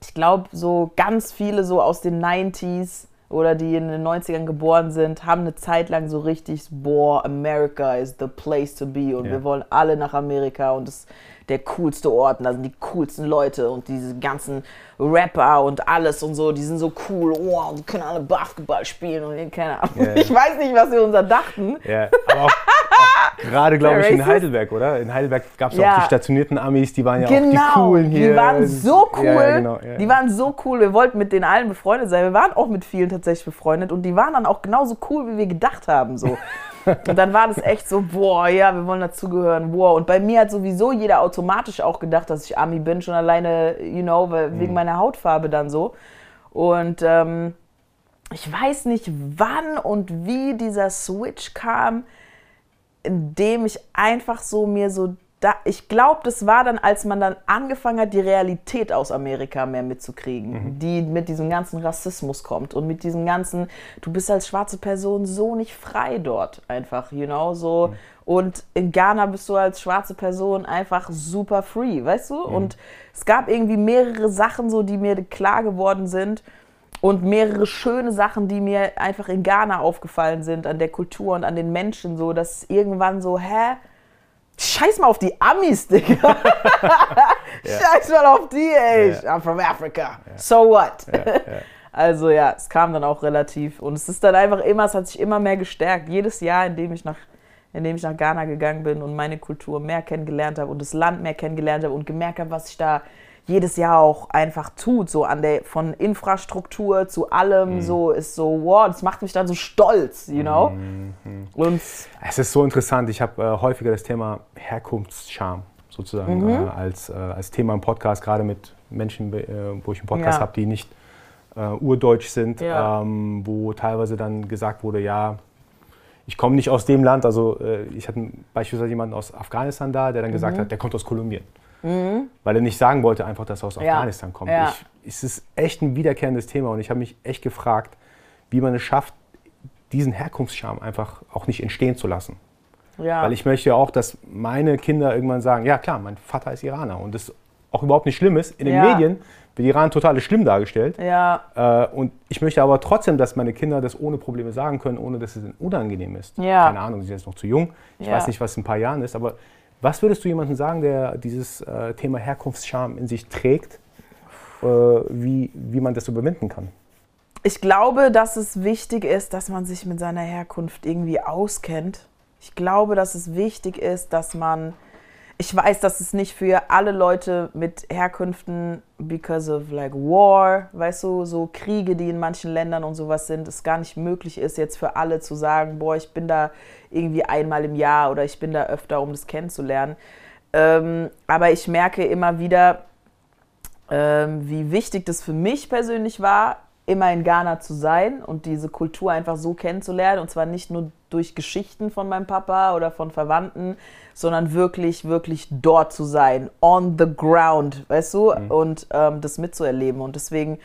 Ich glaube, so ganz viele so aus den 90s oder die in den 90ern geboren sind, haben eine Zeit lang so richtig, boah, America is the place to be und Ja. wir wollen alle nach Amerika und das ist der coolste Ort und da sind die coolsten Leute und diese ganzen Rapper und alles und so, die sind so cool, wow, die können alle Basketball spielen und keine Ahnung. Ja. Ich weiß nicht, was wir uns da dachten. Ja, aber auch gerade, glaube ich, in? Heidelberg, oder? In Heidelberg gab es Ja. auch die stationierten Amis, die waren ja auch Genau, die coolen hier. die waren so cool. Ja, genau, ja, die waren so cool. Wir wollten mit denen allen befreundet sein. Wir waren auch mit vielen tatsächlich befreundet und die waren dann auch genauso cool, wie wir gedacht haben. So. und dann war das echt so, boah, ja, wir wollen dazugehören, wow. Und bei mir hat sowieso jeder automatisch auch gedacht, dass ich Ami bin, schon alleine, you know, weil- Mhm. wegen meiner Hautfarbe dann so. Und ähm, ich weiß nicht, wann und wie dieser Switch kam, indem ich einfach so mir so da, ich glaube, das war dann, als man dann angefangen hat, die Realität aus Amerika mehr mitzukriegen, die mit diesem ganzen Rassismus kommt und mit diesem ganzen, du bist als schwarze Person so nicht frei dort einfach, you know, so. Und in Ghana bist du als schwarze Person einfach super free, weißt du? Und es gab irgendwie mehrere Sachen so, die mir klar geworden sind und mehrere schöne Sachen, die mir einfach in Ghana aufgefallen sind, an der Kultur und an den Menschen, so, dass irgendwann so, hä? Scheiß mal auf die Amis, Digga. Scheiß mal auf die, ey. Ja. I'm from Africa. So what? Also ja, es kam dann auch relativ. Und es ist dann einfach immer, es hat sich immer mehr gestärkt. Jedes Jahr, in dem ich nach, in dem ich nach Ghana gegangen bin und meine Kultur mehr kennengelernt habe und das Land mehr kennengelernt habe und gemerkt habe, was sich da jedes Jahr auch einfach tut, so an der von Infrastruktur zu allem, so ist so, wow, das macht mich dann so stolz, you know? Und Es ist so interessant. Ich habe äh, häufiger das Thema Herkunftsscham sozusagen Mhm. äh, als, äh, als Thema im Podcast, gerade mit Menschen, äh, wo ich einen Podcast Ja. habe, die nicht äh, urdeutsch sind, Ja. ähm, wo teilweise dann gesagt wurde, ja, ich komme nicht aus dem Land. Also äh, ich hatte beispielsweise jemanden aus Afghanistan da, der dann Mhm. gesagt hat, der kommt aus Kolumbien. Weil er nicht sagen wollte einfach, dass er aus. Afghanistan kommt. Ich, es ist echt ein wiederkehrendes Thema und ich habe mich echt gefragt, wie man es schafft, diesen Herkunftsscham einfach auch nicht entstehen zu lassen. ja, Weil ich möchte ja auch, dass meine Kinder irgendwann sagen, ja klar, mein Vater ist Iraner und das auch überhaupt nicht schlimm ist. In den Ja. Medien wird Iran total schlimm dargestellt. ja, Äh, und ich möchte aber trotzdem, dass meine Kinder das ohne Probleme sagen können, ohne dass es ihnen unangenehm ist. Ja. Keine Ahnung, sie sind jetzt noch zu jung. Ich weiß nicht, was in ein paar Jahren ist, aber was würdest du jemandem sagen, der dieses äh, Thema Herkunftsscham in sich trägt, äh, wie, wie man das überwinden kann? Ich glaube, dass es wichtig ist, dass man sich mit seiner Herkunft irgendwie auskennt. Ich glaube, dass es wichtig ist, dass man. Ich weiß, dass es nicht für alle Leute mit Herkünften, because of like war, weißt du, so Kriege, die in manchen Ländern und sowas sind, es gar nicht möglich ist, jetzt für alle zu sagen, boah, ich bin da irgendwie einmal im Jahr oder ich bin da öfter, um das kennenzulernen. Ähm, aber ich merke immer wieder, ähm, wie wichtig das für mich persönlich war, immer in Ghana zu sein und diese Kultur einfach so kennenzulernen. Und zwar nicht nur durch Geschichten von meinem Papa oder von Verwandten, sondern wirklich, wirklich dort zu sein, on the ground, weißt du, und ähm, das mitzuerleben. Und deswegen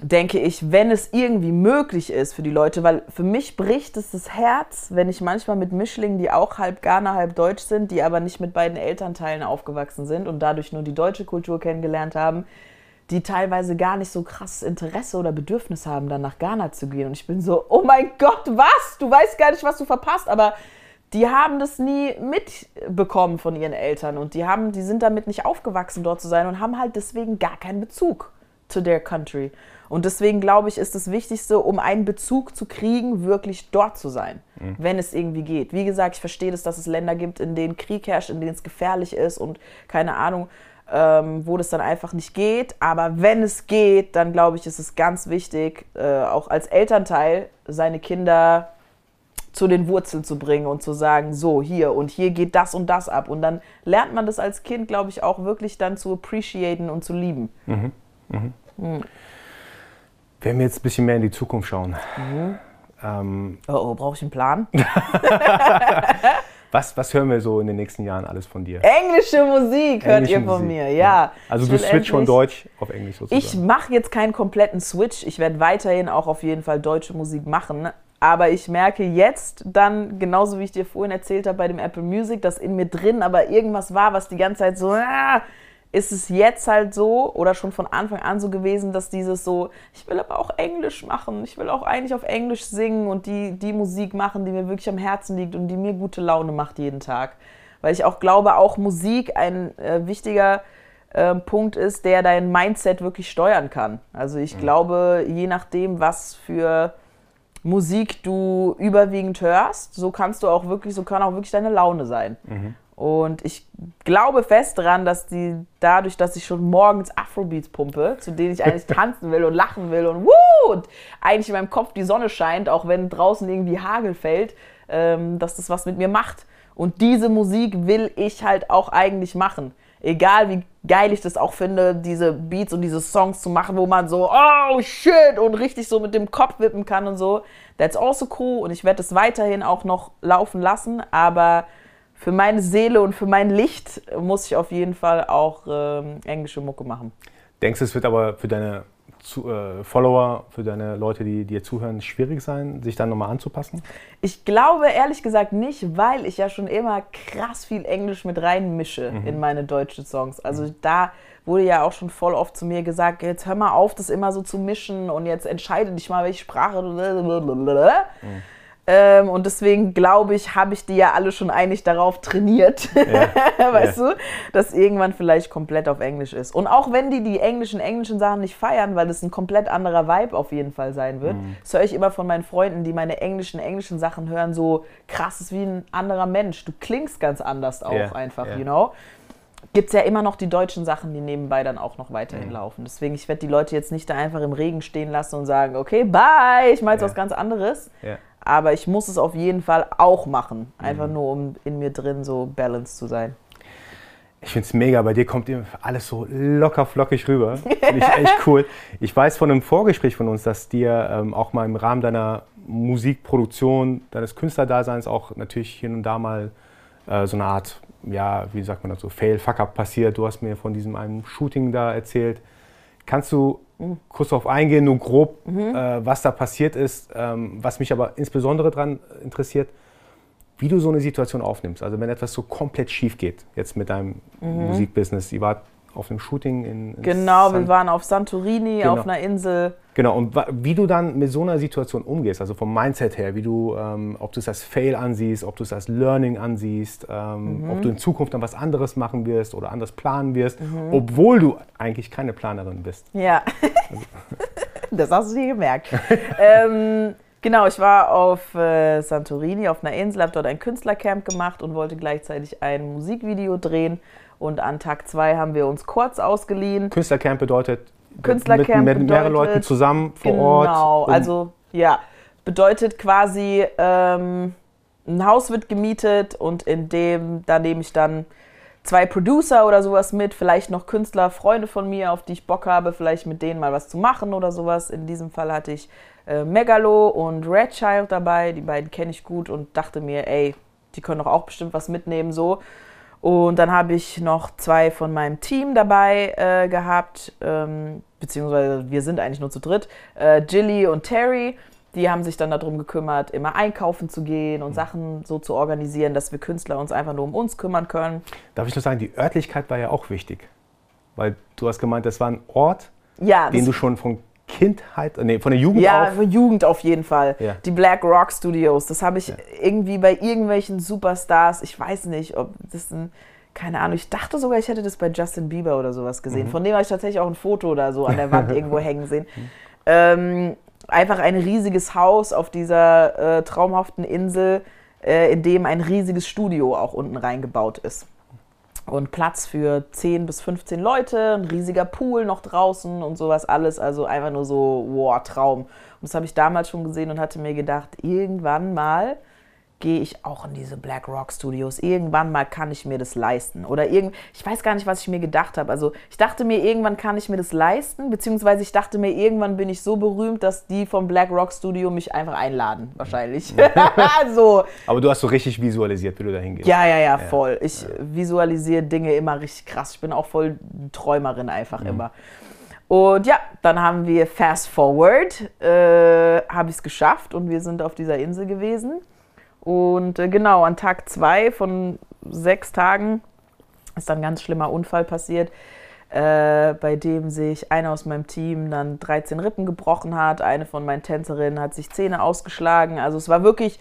denke ich, wenn es irgendwie möglich ist für die Leute, weil für mich bricht es das Herz, wenn ich manchmal mit Mischlingen, die auch halb Ghana, halb Deutsch sind, die aber nicht mit beiden Elternteilen aufgewachsen sind und dadurch nur die deutsche Kultur kennengelernt haben, die teilweise gar nicht so krasses Interesse oder Bedürfnis haben, dann nach Ghana zu gehen. Und ich bin so, oh mein Gott, was? Du weißt gar nicht, was du verpasst, aber die haben das nie mitbekommen von ihren Eltern und die haben, die sind damit nicht aufgewachsen, dort zu sein und haben halt deswegen gar keinen Bezug to their country. Und deswegen glaube ich, ist das Wichtigste, um einen Bezug zu kriegen, wirklich dort zu sein, mhm. wenn es irgendwie geht. Wie gesagt, ich verstehe das, dass es Länder gibt, in denen Krieg herrscht, in denen es gefährlich ist und keine Ahnung, ähm, wo das dann einfach nicht geht. Aber wenn es geht, dann glaube ich, ist es ganz wichtig, äh, auch als Elternteil seine Kinder zu den Wurzeln zu bringen und zu sagen, so hier und hier geht das und das ab. Und dann lernt man das als Kind, glaube ich, auch wirklich dann zu appreciaten und zu lieben. Mhm. Mhm. Mhm. Wenn wir jetzt ein bisschen mehr in die Zukunft schauen. Mhm. Ähm, oh, oh brauche ich einen Plan? was, was hören wir so in den nächsten Jahren alles von dir? Englische Musik hört Englische ihr von Musik. mir, ja. Also du switch von Deutsch auf Englisch sozusagen. Ich mache jetzt keinen kompletten Switch. Ich werde weiterhin auch auf jeden Fall deutsche Musik machen. Aber ich merke jetzt dann, genauso wie ich dir vorhin erzählt habe bei dem Apple Music, dass in mir drin aber irgendwas war, was die ganze Zeit so, ah, ist es jetzt halt so oder schon von Anfang an so gewesen, dass dieses so, ich will aber auch Englisch machen, ich will auch eigentlich auf Englisch singen und die, die Musik machen, die mir wirklich am Herzen liegt und die mir gute Laune macht jeden Tag. Weil ich auch glaube, auch Musik ein äh, wichtiger äh, Punkt ist, der dein Mindset wirklich steuern kann. Also ich mhm. glaube, je nachdem, was für Musik du überwiegend hörst, so kannst du auch wirklich, so kann auch wirklich deine Laune sein. Mhm. Und ich glaube fest daran, dass die dadurch, dass ich schon morgens Afrobeats pumpe, zu denen ich eigentlich tanzen will und lachen will und und eigentlich in meinem Kopf die Sonne scheint, auch wenn draußen irgendwie Hagel fällt, ähm, dass das was mit mir macht. Und diese Musik will ich halt auch eigentlich machen. Egal wie geil ich das auch finde, diese Beats und diese Songs zu machen, wo man so, oh shit, und richtig so mit dem Kopf wippen kann und so. That's also cool und ich werde es weiterhin auch noch laufen lassen, aber für meine Seele und für mein Licht muss ich auf jeden Fall auch ähm, englische Mucke machen. Denkst du, es wird aber für deine zu, äh, Follower, für deine Leute, die dir zuhören, schwierig sein, sich dann nochmal anzupassen? Ich glaube ehrlich gesagt nicht, weil ich ja schon immer krass viel Englisch mit reinmische mhm. in meine deutschen Songs. Also mhm. da wurde ja auch schon voll oft zu mir gesagt, jetzt hör mal auf, das immer so zu mischen und jetzt entscheide dich mal, welche Sprache du... Mhm. Ähm, und deswegen glaube ich, habe ich die ja alle schon eigentlich darauf trainiert, ja. weißt ja. du, dass irgendwann vielleicht komplett auf Englisch ist. Und auch wenn die die englischen, englischen Sachen nicht feiern, weil das ein komplett anderer Vibe auf jeden Fall sein wird, mhm. das höre ich immer von meinen Freunden, die meine englischen, englischen Sachen hören, so krass ist wie ein anderer Mensch. Du klingst ganz anders auch yeah. einfach, you know gibt es ja immer noch die deutschen Sachen, die nebenbei dann auch noch weiterhin mhm. laufen. Deswegen, ich werde die Leute jetzt nicht da einfach im Regen stehen lassen und sagen, okay, bye, ich mache jetzt ja. was ganz anderes. Ja aber ich muss es auf jeden Fall auch machen. Einfach mhm. nur, um in mir drin so balanced zu sein. Ich finde es mega, bei dir kommt alles so locker flockig rüber. Finde ich echt cool. Ich weiß von einem Vorgespräch von uns, dass dir ähm, auch mal im Rahmen deiner Musikproduktion, deines Künstlerdaseins auch natürlich hier und da mal äh, so eine Art, ja, wie sagt man das so, Fail, Fuck-Up passiert. Du hast mir von diesem einem Shooting da erzählt. Kannst du kurz darauf eingehen, nur grob, mhm. äh, was da passiert ist. Ähm, was mich aber insbesondere daran interessiert, wie du so eine Situation aufnimmst. Also wenn etwas so komplett schief geht, jetzt mit deinem mhm. Musikbusiness. Ihr wart auf einem Shooting in, in Genau, San wir waren auf Santorini, genau. auf einer Insel. Genau, und wie du dann mit so einer Situation umgehst, also vom Mindset her, wie du, ähm, ob du es als Fail ansiehst, ob du es als Learning ansiehst, ähm, mhm. ob du in Zukunft dann was anderes machen wirst oder anders planen wirst, mhm. obwohl du eigentlich keine Planerin bist. Ja, das hast du dir gemerkt. ähm, genau, ich war auf äh, Santorini, auf einer Insel, habe dort ein Künstlercamp gemacht und wollte gleichzeitig ein Musikvideo drehen. Und an Tag zwei haben wir uns kurz ausgeliehen. Künstlercamp bedeutet Künstlercamp mit, mit mehreren Leuten zusammen vor genau, Ort. Genau, also ja, bedeutet quasi, ähm, ein Haus wird gemietet und in dem, da nehme ich dann zwei Producer oder sowas mit, vielleicht noch Künstler, Freunde von mir, auf die ich Bock habe, vielleicht mit denen mal was zu machen oder sowas. In diesem Fall hatte ich äh, Megalo und Red Child dabei, die beiden kenne ich gut und dachte mir, ey, die können doch auch bestimmt was mitnehmen so. Und dann habe ich noch zwei von meinem Team dabei äh, gehabt, ähm, beziehungsweise wir sind eigentlich nur zu dritt, äh, Jilly und Terry, die haben sich dann darum gekümmert, immer einkaufen zu gehen und Sachen so zu organisieren, dass wir Künstler uns einfach nur um uns kümmern können. Darf ich nur sagen, die Örtlichkeit war ja auch wichtig. Weil du hast gemeint, das war ein Ort, Ja, den du schon von Kindheit, nee, von der Jugend Ja, auf. für Jugend auf jeden Fall. Ja. Die Black Rock Studios, das habe ich irgendwie bei irgendwelchen Superstars, ich weiß nicht, ob das ein, keine Ahnung, ich dachte sogar, ich hätte das bei Justin Bieber oder sowas gesehen. Mhm. Von dem habe ich tatsächlich auch ein Foto oder so an der Wand irgendwo hängen sehen. Ähm, einfach ein riesiges Haus auf dieser äh, traumhaften Insel, äh, in dem ein riesiges Studio auch unten reingebaut ist und Platz für 10 bis 15 Leute, ein riesiger Pool noch draußen und sowas alles. Also einfach nur so, wow, Traum. Und das habe ich damals schon gesehen und hatte mir gedacht, irgendwann mal gehe ich auch in diese Black Rock Studios. Irgendwann mal kann ich mir das leisten. Oder irgend, ich weiß gar nicht, was ich mir gedacht habe. Also ich dachte mir, irgendwann kann ich mir das leisten, beziehungsweise ich dachte mir, irgendwann bin ich so berühmt, dass die vom Black Rock Studio mich einfach einladen, wahrscheinlich. so. Aber du hast so richtig visualisiert, wie du da hingehst. Ja, ja, ja, voll. Ich visualisiere Dinge immer richtig krass. Ich bin auch voll Träumerin einfach immer. Und ja, dann haben wir Fast Forward, äh, habe ich es geschafft und wir sind auf dieser Insel gewesen. Und äh, genau, an Tag zwei von sechs Tagen ist dann ein ganz schlimmer Unfall passiert, äh, bei dem sich einer aus meinem Team dann 13 Rippen gebrochen hat. Eine von meinen Tänzerinnen hat sich Zähne ausgeschlagen. Also es war wirklich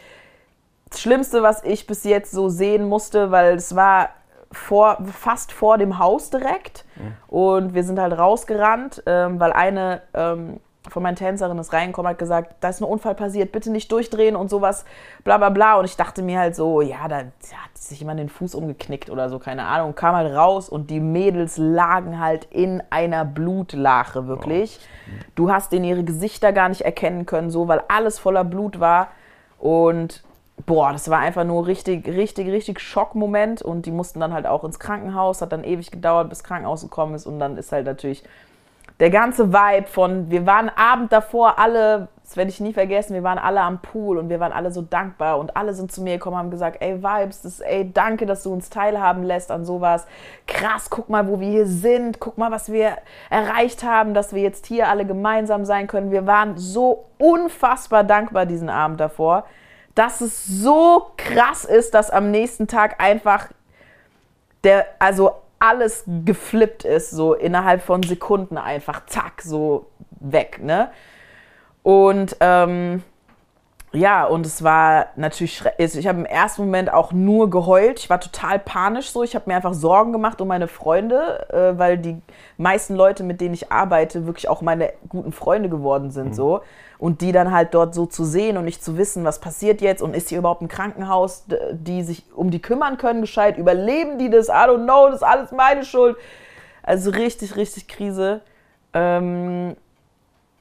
das Schlimmste, was ich bis jetzt so sehen musste, weil es war vor, fast vor dem Haus direkt. Und wir sind halt rausgerannt, ähm, weil eine ähm, von meinen Tänzerinnen ist reingekommen, hat gesagt, da ist ein Unfall passiert, bitte nicht durchdrehen und sowas, bla bla bla. Und ich dachte mir halt so, ja, da hat sich jemand den Fuß umgeknickt oder so, keine Ahnung. Kam halt raus und die Mädels lagen halt in einer Blutlache, wirklich. Du hast in ihre Gesichter gar nicht erkennen können, so, weil alles voller Blut war. Und boah, das war einfach nur richtig, richtig, richtig Schockmoment. Und die mussten dann halt auch ins Krankenhaus. Hat dann ewig gedauert, bis Krankenhaus gekommen ist. Und dann ist halt natürlich der ganze Vibe von, wir waren Abend davor alle, das werde ich nie vergessen, wir waren alle am Pool und wir waren alle so dankbar und alle sind zu mir gekommen und haben gesagt, ey Vibes, das, ey, danke, dass du uns teilhaben lässt an sowas. Krass, guck mal, wo wir hier sind, guck mal, was wir erreicht haben, dass wir jetzt hier alle gemeinsam sein können. Wir waren so unfassbar dankbar diesen Abend davor, dass es so krass ist, dass am nächsten Tag einfach der, also alles geflippt ist, so innerhalb von Sekunden einfach, zack, so weg, ne? Und ähm, ja, und es war natürlich, schre- also ich habe im ersten Moment auch nur geheult. Ich war total panisch so. Ich habe mir einfach Sorgen gemacht um meine Freunde, äh, weil die meisten Leute, mit denen ich arbeite, wirklich auch meine guten Freunde geworden sind so. Und die dann halt dort so zu sehen und nicht zu wissen, was passiert jetzt und ist hier überhaupt ein Krankenhaus, die sich um die kümmern können, gescheit, überleben die das? I don't know, das ist alles meine Schuld. Also richtig, richtig Krise. Ähm,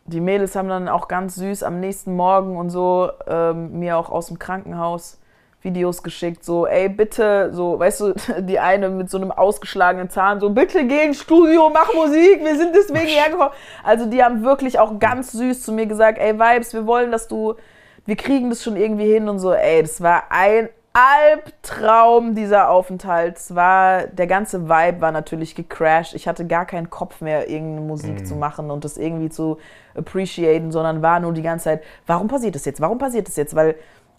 die Mädels haben dann auch ganz süß am nächsten Morgen und so ähm, mir auch aus dem Krankenhaus Videos geschickt, so, ey, bitte, so, weißt du, die eine mit so einem ausgeschlagenen Zahn, so, bitte geh ins Studio, mach Musik, wir sind deswegen hergekommen. Also die haben wirklich auch ganz süß zu mir gesagt, ey, Vibes, wir wollen, dass du, wir kriegen das schon irgendwie hin und so, ey, das war ein Albtraum, dieser Aufenthalt. War, der ganze Vibe war natürlich gecrashed. Ich hatte gar keinen Kopf mehr, irgendeine Musik zu machen und das irgendwie zu appreciaten, sondern war nur die ganze Zeit, warum passiert das jetzt? Warum passiert das jetzt? Weil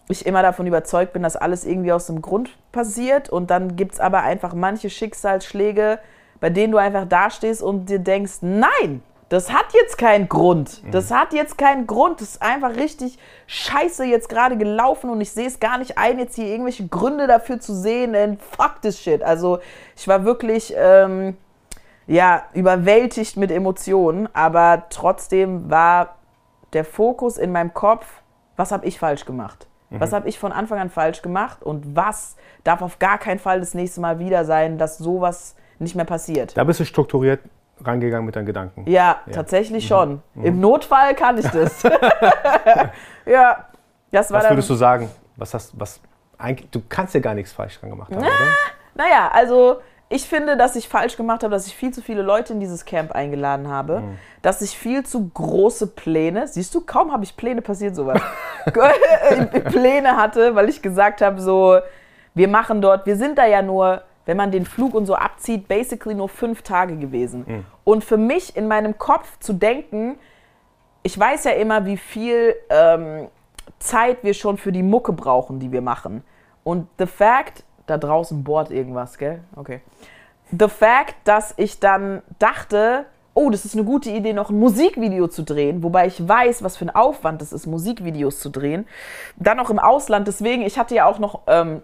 ich immer davon überzeugt bin, dass alles irgendwie aus dem Grund passiert und dann gibt es aber einfach manche Schicksalsschläge, bei denen du einfach dastehst und dir denkst, nein, das hat jetzt keinen Grund. Das hat jetzt keinen Grund. Das ist einfach richtig scheiße jetzt gerade gelaufen und ich sehe es gar nicht ein, jetzt hier irgendwelche Gründe dafür zu sehen. And fuck this shit. Also ich war wirklich ähm, ja, überwältigt mit Emotionen, aber trotzdem war der Fokus in meinem Kopf, was habe ich falsch gemacht? Was habe ich von Anfang an falsch gemacht und was darf auf gar keinen Fall das nächste Mal wieder sein, dass sowas nicht mehr passiert? Da bist du strukturiert rangegangen mit deinen Gedanken. Ja, tatsächlich schon. Im Notfall kann ich das. ja, das war Was würdest du sagen? Was hast, was, eigentlich, du kannst ja gar nichts falsch dran gemacht haben, oder? Naja, also ich finde, dass ich falsch gemacht habe, dass ich viel zu viele Leute in dieses Camp eingeladen habe, dass ich viel zu große Pläne, siehst du, kaum habe ich Pläne, passiert sowas, Pläne hatte, weil ich gesagt habe, so, wir machen dort, wir sind da ja nur wenn man den Flug und so abzieht, basically nur fünf Tage gewesen. Und für mich in meinem Kopf zu denken, ich weiß ja immer, wie viel ähm, Zeit wir schon für die Mucke brauchen, die wir machen. Und the fact, da draußen bohrt irgendwas, gell? Okay. The fact, dass ich dann dachte, oh, das ist eine gute Idee, noch ein Musikvideo zu drehen, wobei ich weiß, was für ein Aufwand es ist, Musikvideos zu drehen. Dann noch im Ausland, deswegen, ich hatte ja auch noch ähm,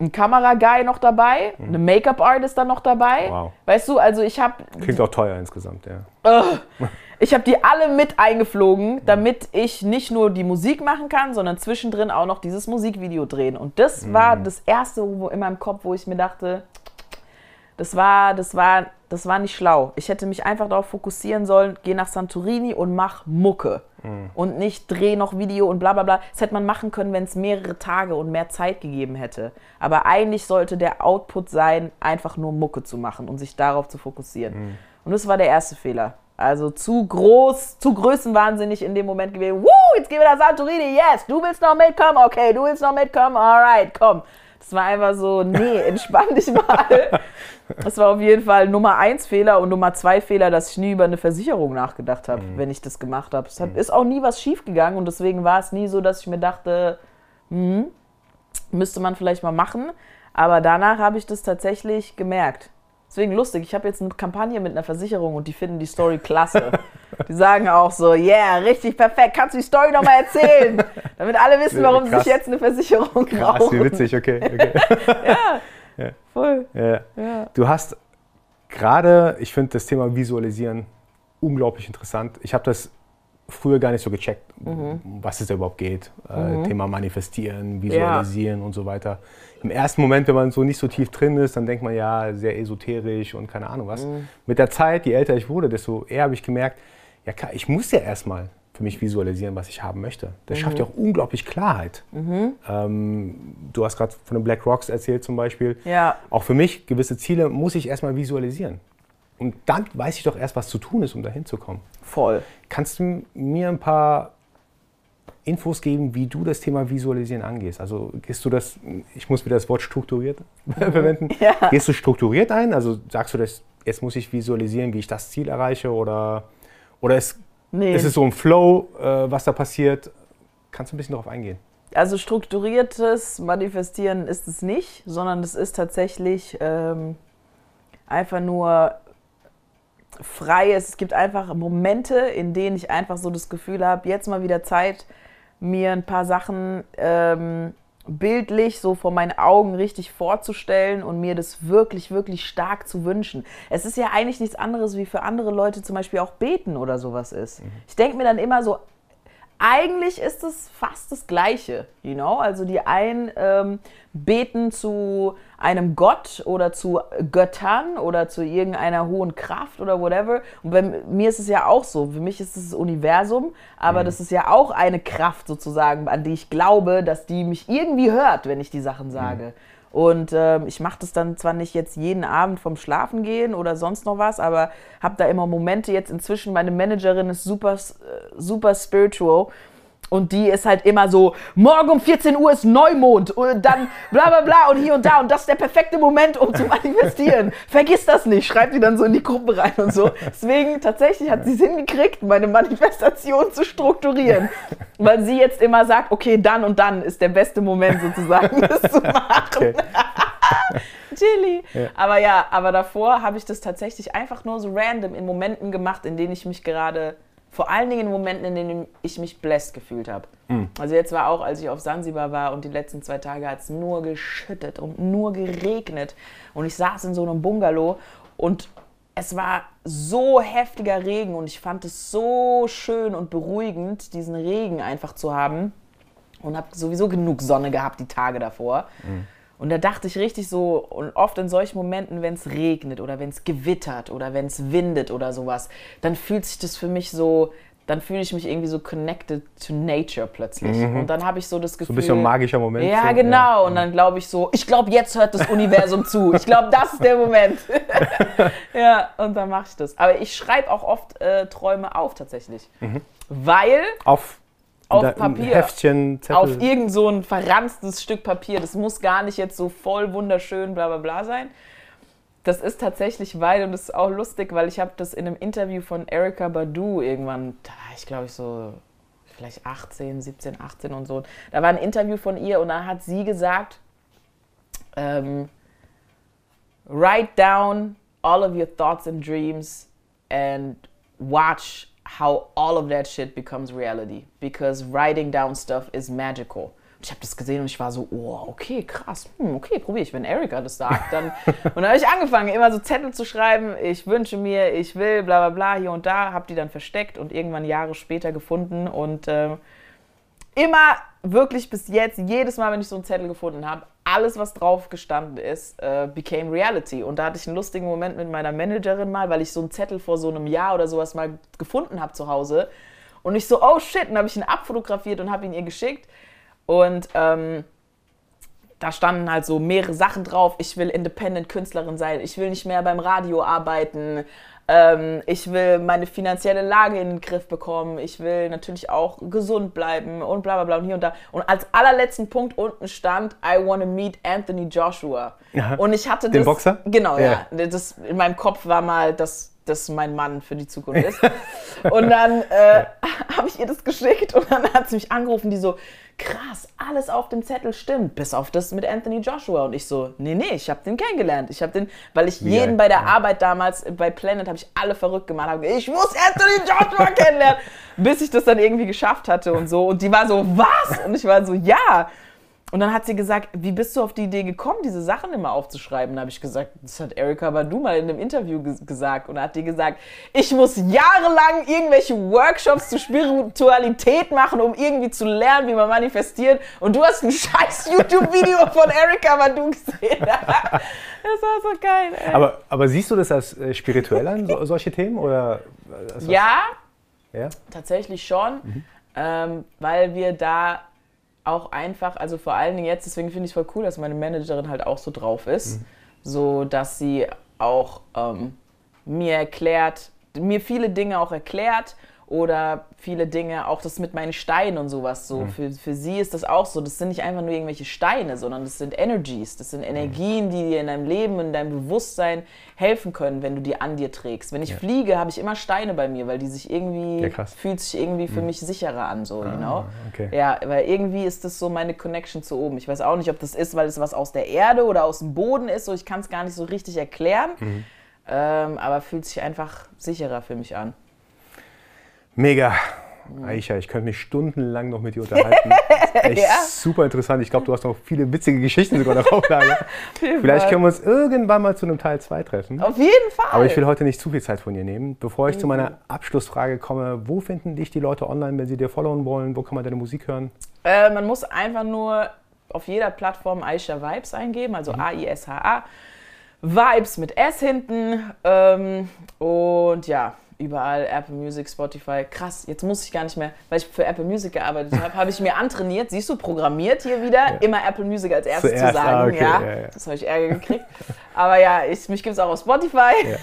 einen Kameraguy noch dabei, eine Make-up-Artist dann noch dabei. Wow. Weißt du, also ich habe Klingt auch teuer insgesamt, ja. ich habe die alle mit eingeflogen, damit ich nicht nur die Musik machen kann, sondern zwischendrin auch noch dieses Musikvideo drehen. Und das war das erste wo in meinem Kopf, wo ich mir dachte, das war, das war, das war nicht schlau. Ich hätte mich einfach darauf fokussieren sollen, geh nach Santorini und mach Mucke. Und nicht dreh noch Video und bla bla bla. Das hätte man machen können, wenn es mehrere Tage und mehr Zeit gegeben hätte. Aber eigentlich sollte der Output sein, einfach nur Mucke zu machen und sich darauf zu fokussieren. Und das war der erste Fehler. Also zu groß, zu größenwahnsinnig in dem Moment gewesen. Woo, jetzt gehen wir nach Santorini, yes, du willst noch mitkommen, okay, du willst noch mitkommen, alright, komm. Das war einfach so, nee, entspann dich mal. Das war auf jeden Fall Nummer eins Fehler und Nummer zwei Fehler, dass ich nie über eine Versicherung nachgedacht habe, wenn ich das gemacht habe. Es hat, ist auch nie was schief gegangen und deswegen war es nie so, dass ich mir dachte, hm, müsste man vielleicht mal machen. Aber danach habe ich das tatsächlich gemerkt. Deswegen lustig, ich habe jetzt eine Kampagne mit einer Versicherung und die finden die Story klasse. Die sagen auch so, yeah, richtig perfekt, kannst du die Story nochmal erzählen? Damit alle wissen, warum sie Krass. sich jetzt eine Versicherung Krass, brauchen. wie witzig, okay. okay. Ja, voll. Ja. Ja. Du hast gerade, ich finde das Thema Visualisieren unglaublich interessant. Ich habe das früher gar nicht so gecheckt, Mhm. was es da überhaupt geht. Äh, Thema Manifestieren, Visualisieren und so weiter. Im ersten Moment, wenn man so nicht so tief drin ist, dann denkt man ja sehr esoterisch und keine Ahnung was. Mhm. Mit der Zeit, je älter ich wurde, desto eher habe ich gemerkt, ja klar, ich muss ja erstmal für mich visualisieren, was ich haben möchte. Das schafft ja auch unglaublich Klarheit. Ähm, du hast gerade von den Black Rocks erzählt zum Beispiel. Ja. Auch für mich, gewisse Ziele muss ich erstmal visualisieren. Und dann weiß ich doch erst, was zu tun ist, um dahin zu kommen. Voll. Kannst du mir ein paar Infos geben, wie du das Thema Visualisieren angehst? Also gehst du das, ich muss wieder das Wort strukturiert verwenden, Ja. gehst du strukturiert ein? Also sagst du, das, jetzt muss ich visualisieren, wie ich das Ziel erreiche? Oder, oder ist, Nee. ist es so ein Flow, äh, was da passiert? Kannst du ein bisschen darauf eingehen? Also strukturiertes Manifestieren ist es nicht, sondern es ist tatsächlich ähm, einfach nur freies. Es gibt einfach Momente, in denen ich einfach so das Gefühl habe, jetzt mal wieder Zeit, mir ein paar Sachen ähm, bildlich so vor meinen Augen richtig vorzustellen und mir das wirklich, wirklich stark zu wünschen. Es ist ja eigentlich nichts anderes, wie für andere Leute zum Beispiel auch beten oder sowas ist. Ich denke mir dann immer so, eigentlich ist es fast das Gleiche, you know? Also die einen ähm, beten zu einem Gott oder zu Göttern oder zu irgendeiner hohen Kraft oder whatever. Und bei mir ist es ja auch so. Für mich ist es das Universum, aber das ist ja auch eine Kraft sozusagen, an die ich glaube, dass die mich irgendwie hört, wenn ich die Sachen sage. Und ähm, ich mache das dann zwar nicht jetzt jeden Abend vom Schlafen gehen oder sonst noch was, aber habe da immer Momente jetzt inzwischen. Meine Managerin ist super, äh, super spiritual. Und die ist halt immer so, morgen um 14 Uhr ist Neumond und dann bla bla bla und hier und da und das ist der perfekte Moment, um zu manifestieren. Vergiss das nicht, schreibt die dann so in die Gruppe rein und so. Deswegen tatsächlich hat sie es hingekriegt, meine Manifestation zu strukturieren. Weil sie jetzt immer sagt, okay, dann und dann ist der beste Moment sozusagen, das zu machen. Okay. Chili. Aber ja, aber davor habe ich das tatsächlich einfach nur so random in Momenten gemacht, in denen ich mich gerade, vor allen Dingen in Momenten, in denen ich mich blessed gefühlt habe. Also jetzt war auch, als ich auf Sansibar war und die letzten zwei Tage hat es nur geschüttet und nur geregnet. Und ich saß in so einem Bungalow und es war so heftiger Regen und ich fand es so schön und beruhigend, diesen Regen einfach zu haben und habe sowieso genug Sonne gehabt die Tage davor. Und da dachte ich richtig so, und oft in solchen Momenten, wenn es regnet oder wenn es gewittert oder wenn es windet oder sowas, dann fühlt sich das für mich so, dann fühle ich mich irgendwie so connected to nature plötzlich. Und dann habe ich so das Gefühl. So ein bisschen ein magischer Moment. Ja, so, genau. Und dann glaube ich so, ich glaube, jetzt hört das Universum zu. Ich glaube, das ist der Moment. ja, und dann mache ich das. Aber ich schreibe auch oft äh, Träume auf tatsächlich. Mhm. Weil Auf, auf Papier. Heftchen, Zettel. auf irgend so ein verranztes Stück Papier. Das muss gar nicht jetzt so voll wunderschön bla bla bla sein. Das ist tatsächlich weil, und das ist auch lustig, weil ich habe das in einem Interview von Erika Badu irgendwann, da war ich glaube ich so vielleicht 18, 17, 18 und so. Da war ein Interview von ihr und da hat sie gesagt, ähm, write down all of your thoughts and dreams and watch how all of that shit becomes reality. Because writing down stuff is magical. Ich habe das gesehen und ich war so, oh, okay, krass. Hm, okay, probiere ich. Wenn Erika das sagt, dann. und dann habe ich angefangen, immer so Zettel zu schreiben. Ich wünsche mir, ich will, bla bla bla, hier und da. Habe die dann versteckt und irgendwann Jahre später gefunden. Und ähm, immer wirklich bis jetzt, jedes Mal, wenn ich so einen Zettel gefunden habe, alles, was drauf gestanden ist, äh, became reality. Und da hatte ich einen lustigen Moment mit meiner Managerin mal, weil ich so einen Zettel vor so einem Jahr oder sowas mal gefunden habe zu Hause. Und ich so, oh shit, dann habe ich ihn abfotografiert und habe ihn ihr geschickt. Und ähm, da standen halt so mehrere Sachen drauf. Ich will Independent-Künstlerin sein. Ich will nicht mehr beim Radio arbeiten. Ähm, ich will meine finanzielle Lage in den Griff bekommen. Ich will natürlich auch gesund bleiben und bla bla bla und hier und da. Und als allerletzten Punkt unten stand, I wanna meet Anthony Joshua. Aha. Und ich hatte das. Den Boxer? Genau, Ja. ja. Das, in meinem Kopf war mal, dass das mein Mann für die Zukunft ist. und dann äh, habe ich ihr das geschickt und dann hat sie mich angerufen, die so, krass, alles auf dem Zettel stimmt, bis auf das mit Anthony Joshua. Und ich so, nee, nee, ich habe den kennengelernt. Ich habe den, weil ich jeden geil, bei der ja. Arbeit damals bei Planet habe ich alle verrückt gemacht, gesagt, ich muss Anthony Joshua kennenlernen, bis ich das dann irgendwie geschafft hatte und so. Und die war so, was? Und ich war so, ja. Und dann hat sie gesagt, wie bist du auf die Idee gekommen, diese Sachen immer aufzuschreiben? Da habe ich gesagt, das hat Erika Badu mal in einem Interview ges gesagt. Und da hat die gesagt, ich muss jahrelang irgendwelche Workshops zur Spiritualität machen, um irgendwie zu lernen, wie man manifestiert. Und du hast ein scheiß YouTube-Video von Erika Badu gesehen. das war so geil. Ey. aber, aber siehst du das als äh, spirituell an, so, solche Themen? Oder, äh, ja, ja? Tatsächlich schon, ähm, weil wir da auch einfach, also vor allen Dingen jetzt, deswegen finde ich es voll cool, dass meine Managerin halt auch so drauf ist, so dass sie auch ähm, mir erklärt, mir viele Dinge auch erklärt oder viele Dinge, auch das mit meinen Steinen und sowas so. Für, für sie ist das auch so. Das sind nicht einfach nur irgendwelche Steine, sondern das sind Energies. Das sind Energien, die dir in deinem Leben, in deinem Bewusstsein helfen können, wenn du die an dir trägst. Wenn ich Ja. fliege, habe ich immer Steine bei mir, weil die sich irgendwie, Ja, fühlt sich irgendwie für mich sicherer an, so, you know? okay. Ja, weil irgendwie ist das so meine Connection zu oben. Ich weiß auch nicht, ob das ist, weil es was aus der Erde oder aus dem Boden ist, so ich kann es gar nicht so richtig erklären. Ähm, aber fühlt sich einfach sicherer für mich an. Mega. Aisha, ich könnte mich stundenlang noch mit dir unterhalten. Echt Ja. super interessant. Ich glaube, du hast noch viele witzige Geschichten sogar noch auf Lager. Vielleicht können wir uns irgendwann mal zu einem Teil 2 treffen. Auf jeden Fall. Aber ich will heute nicht zu viel Zeit von dir nehmen. Bevor ich zu meiner Abschlussfrage komme, wo finden dich die Leute online, wenn sie dir followen wollen? Wo kann man deine Musik hören? Äh, man muss einfach nur auf jeder Plattform Aisha Vibes eingeben, also A-I-S-H-A. Vibes mit S hinten. Ähm, und ja, überall Apple Music, Spotify. Krass, jetzt muss ich gar nicht mehr, weil ich für Apple Music gearbeitet habe, habe ich mir antrainiert, siehst du, programmiert hier wieder, immer Apple Music als erstes zu Zuerst, sagen. ah, okay, ja, ja, ja. das habe ich Ärger gekriegt. Aber ja, ich, mich gibt es auch auf Spotify.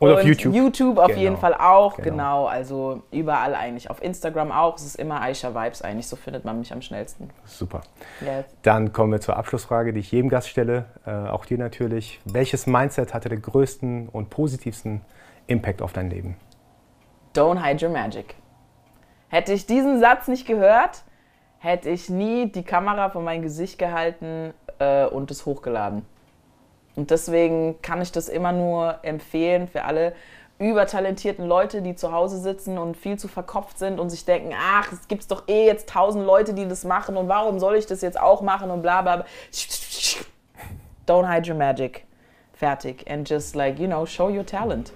Und auf YouTube. YouTube auf Genau. jeden Fall auch, Genau. genau. Also überall eigentlich. Auf Instagram auch. Es ist immer Aisha Vibes eigentlich. So findet man mich am schnellsten. Super. Yes. Dann kommen wir zur Abschlussfrage, die ich jedem Gast stelle, äh, auch dir natürlich. Welches Mindset hatte den größten und positivsten Impact auf dein Leben? Don't hide your magic. Hätte ich diesen Satz nicht gehört, hätte ich nie die Kamera vor mein Gesicht gehalten äh, und es hochgeladen. Und deswegen kann ich das immer nur empfehlen für alle übertalentierten Leute, die zu Hause sitzen und viel zu verkopft sind und sich denken, ach, es gibt doch eh jetzt tausend Leute, die das machen und warum soll ich das jetzt auch machen und bla bla bla. Don't hide your magic. Fertig. And just like, you know, show your talent.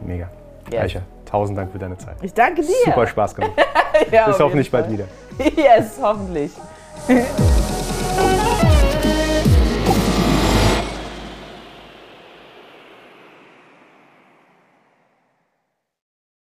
Mega. Yes. Aisha, tausend Dank für deine Zeit. Ich danke dir. Super Spaß gemacht. Ja, Bis hoffentlich bald wieder. Yes, hoffentlich.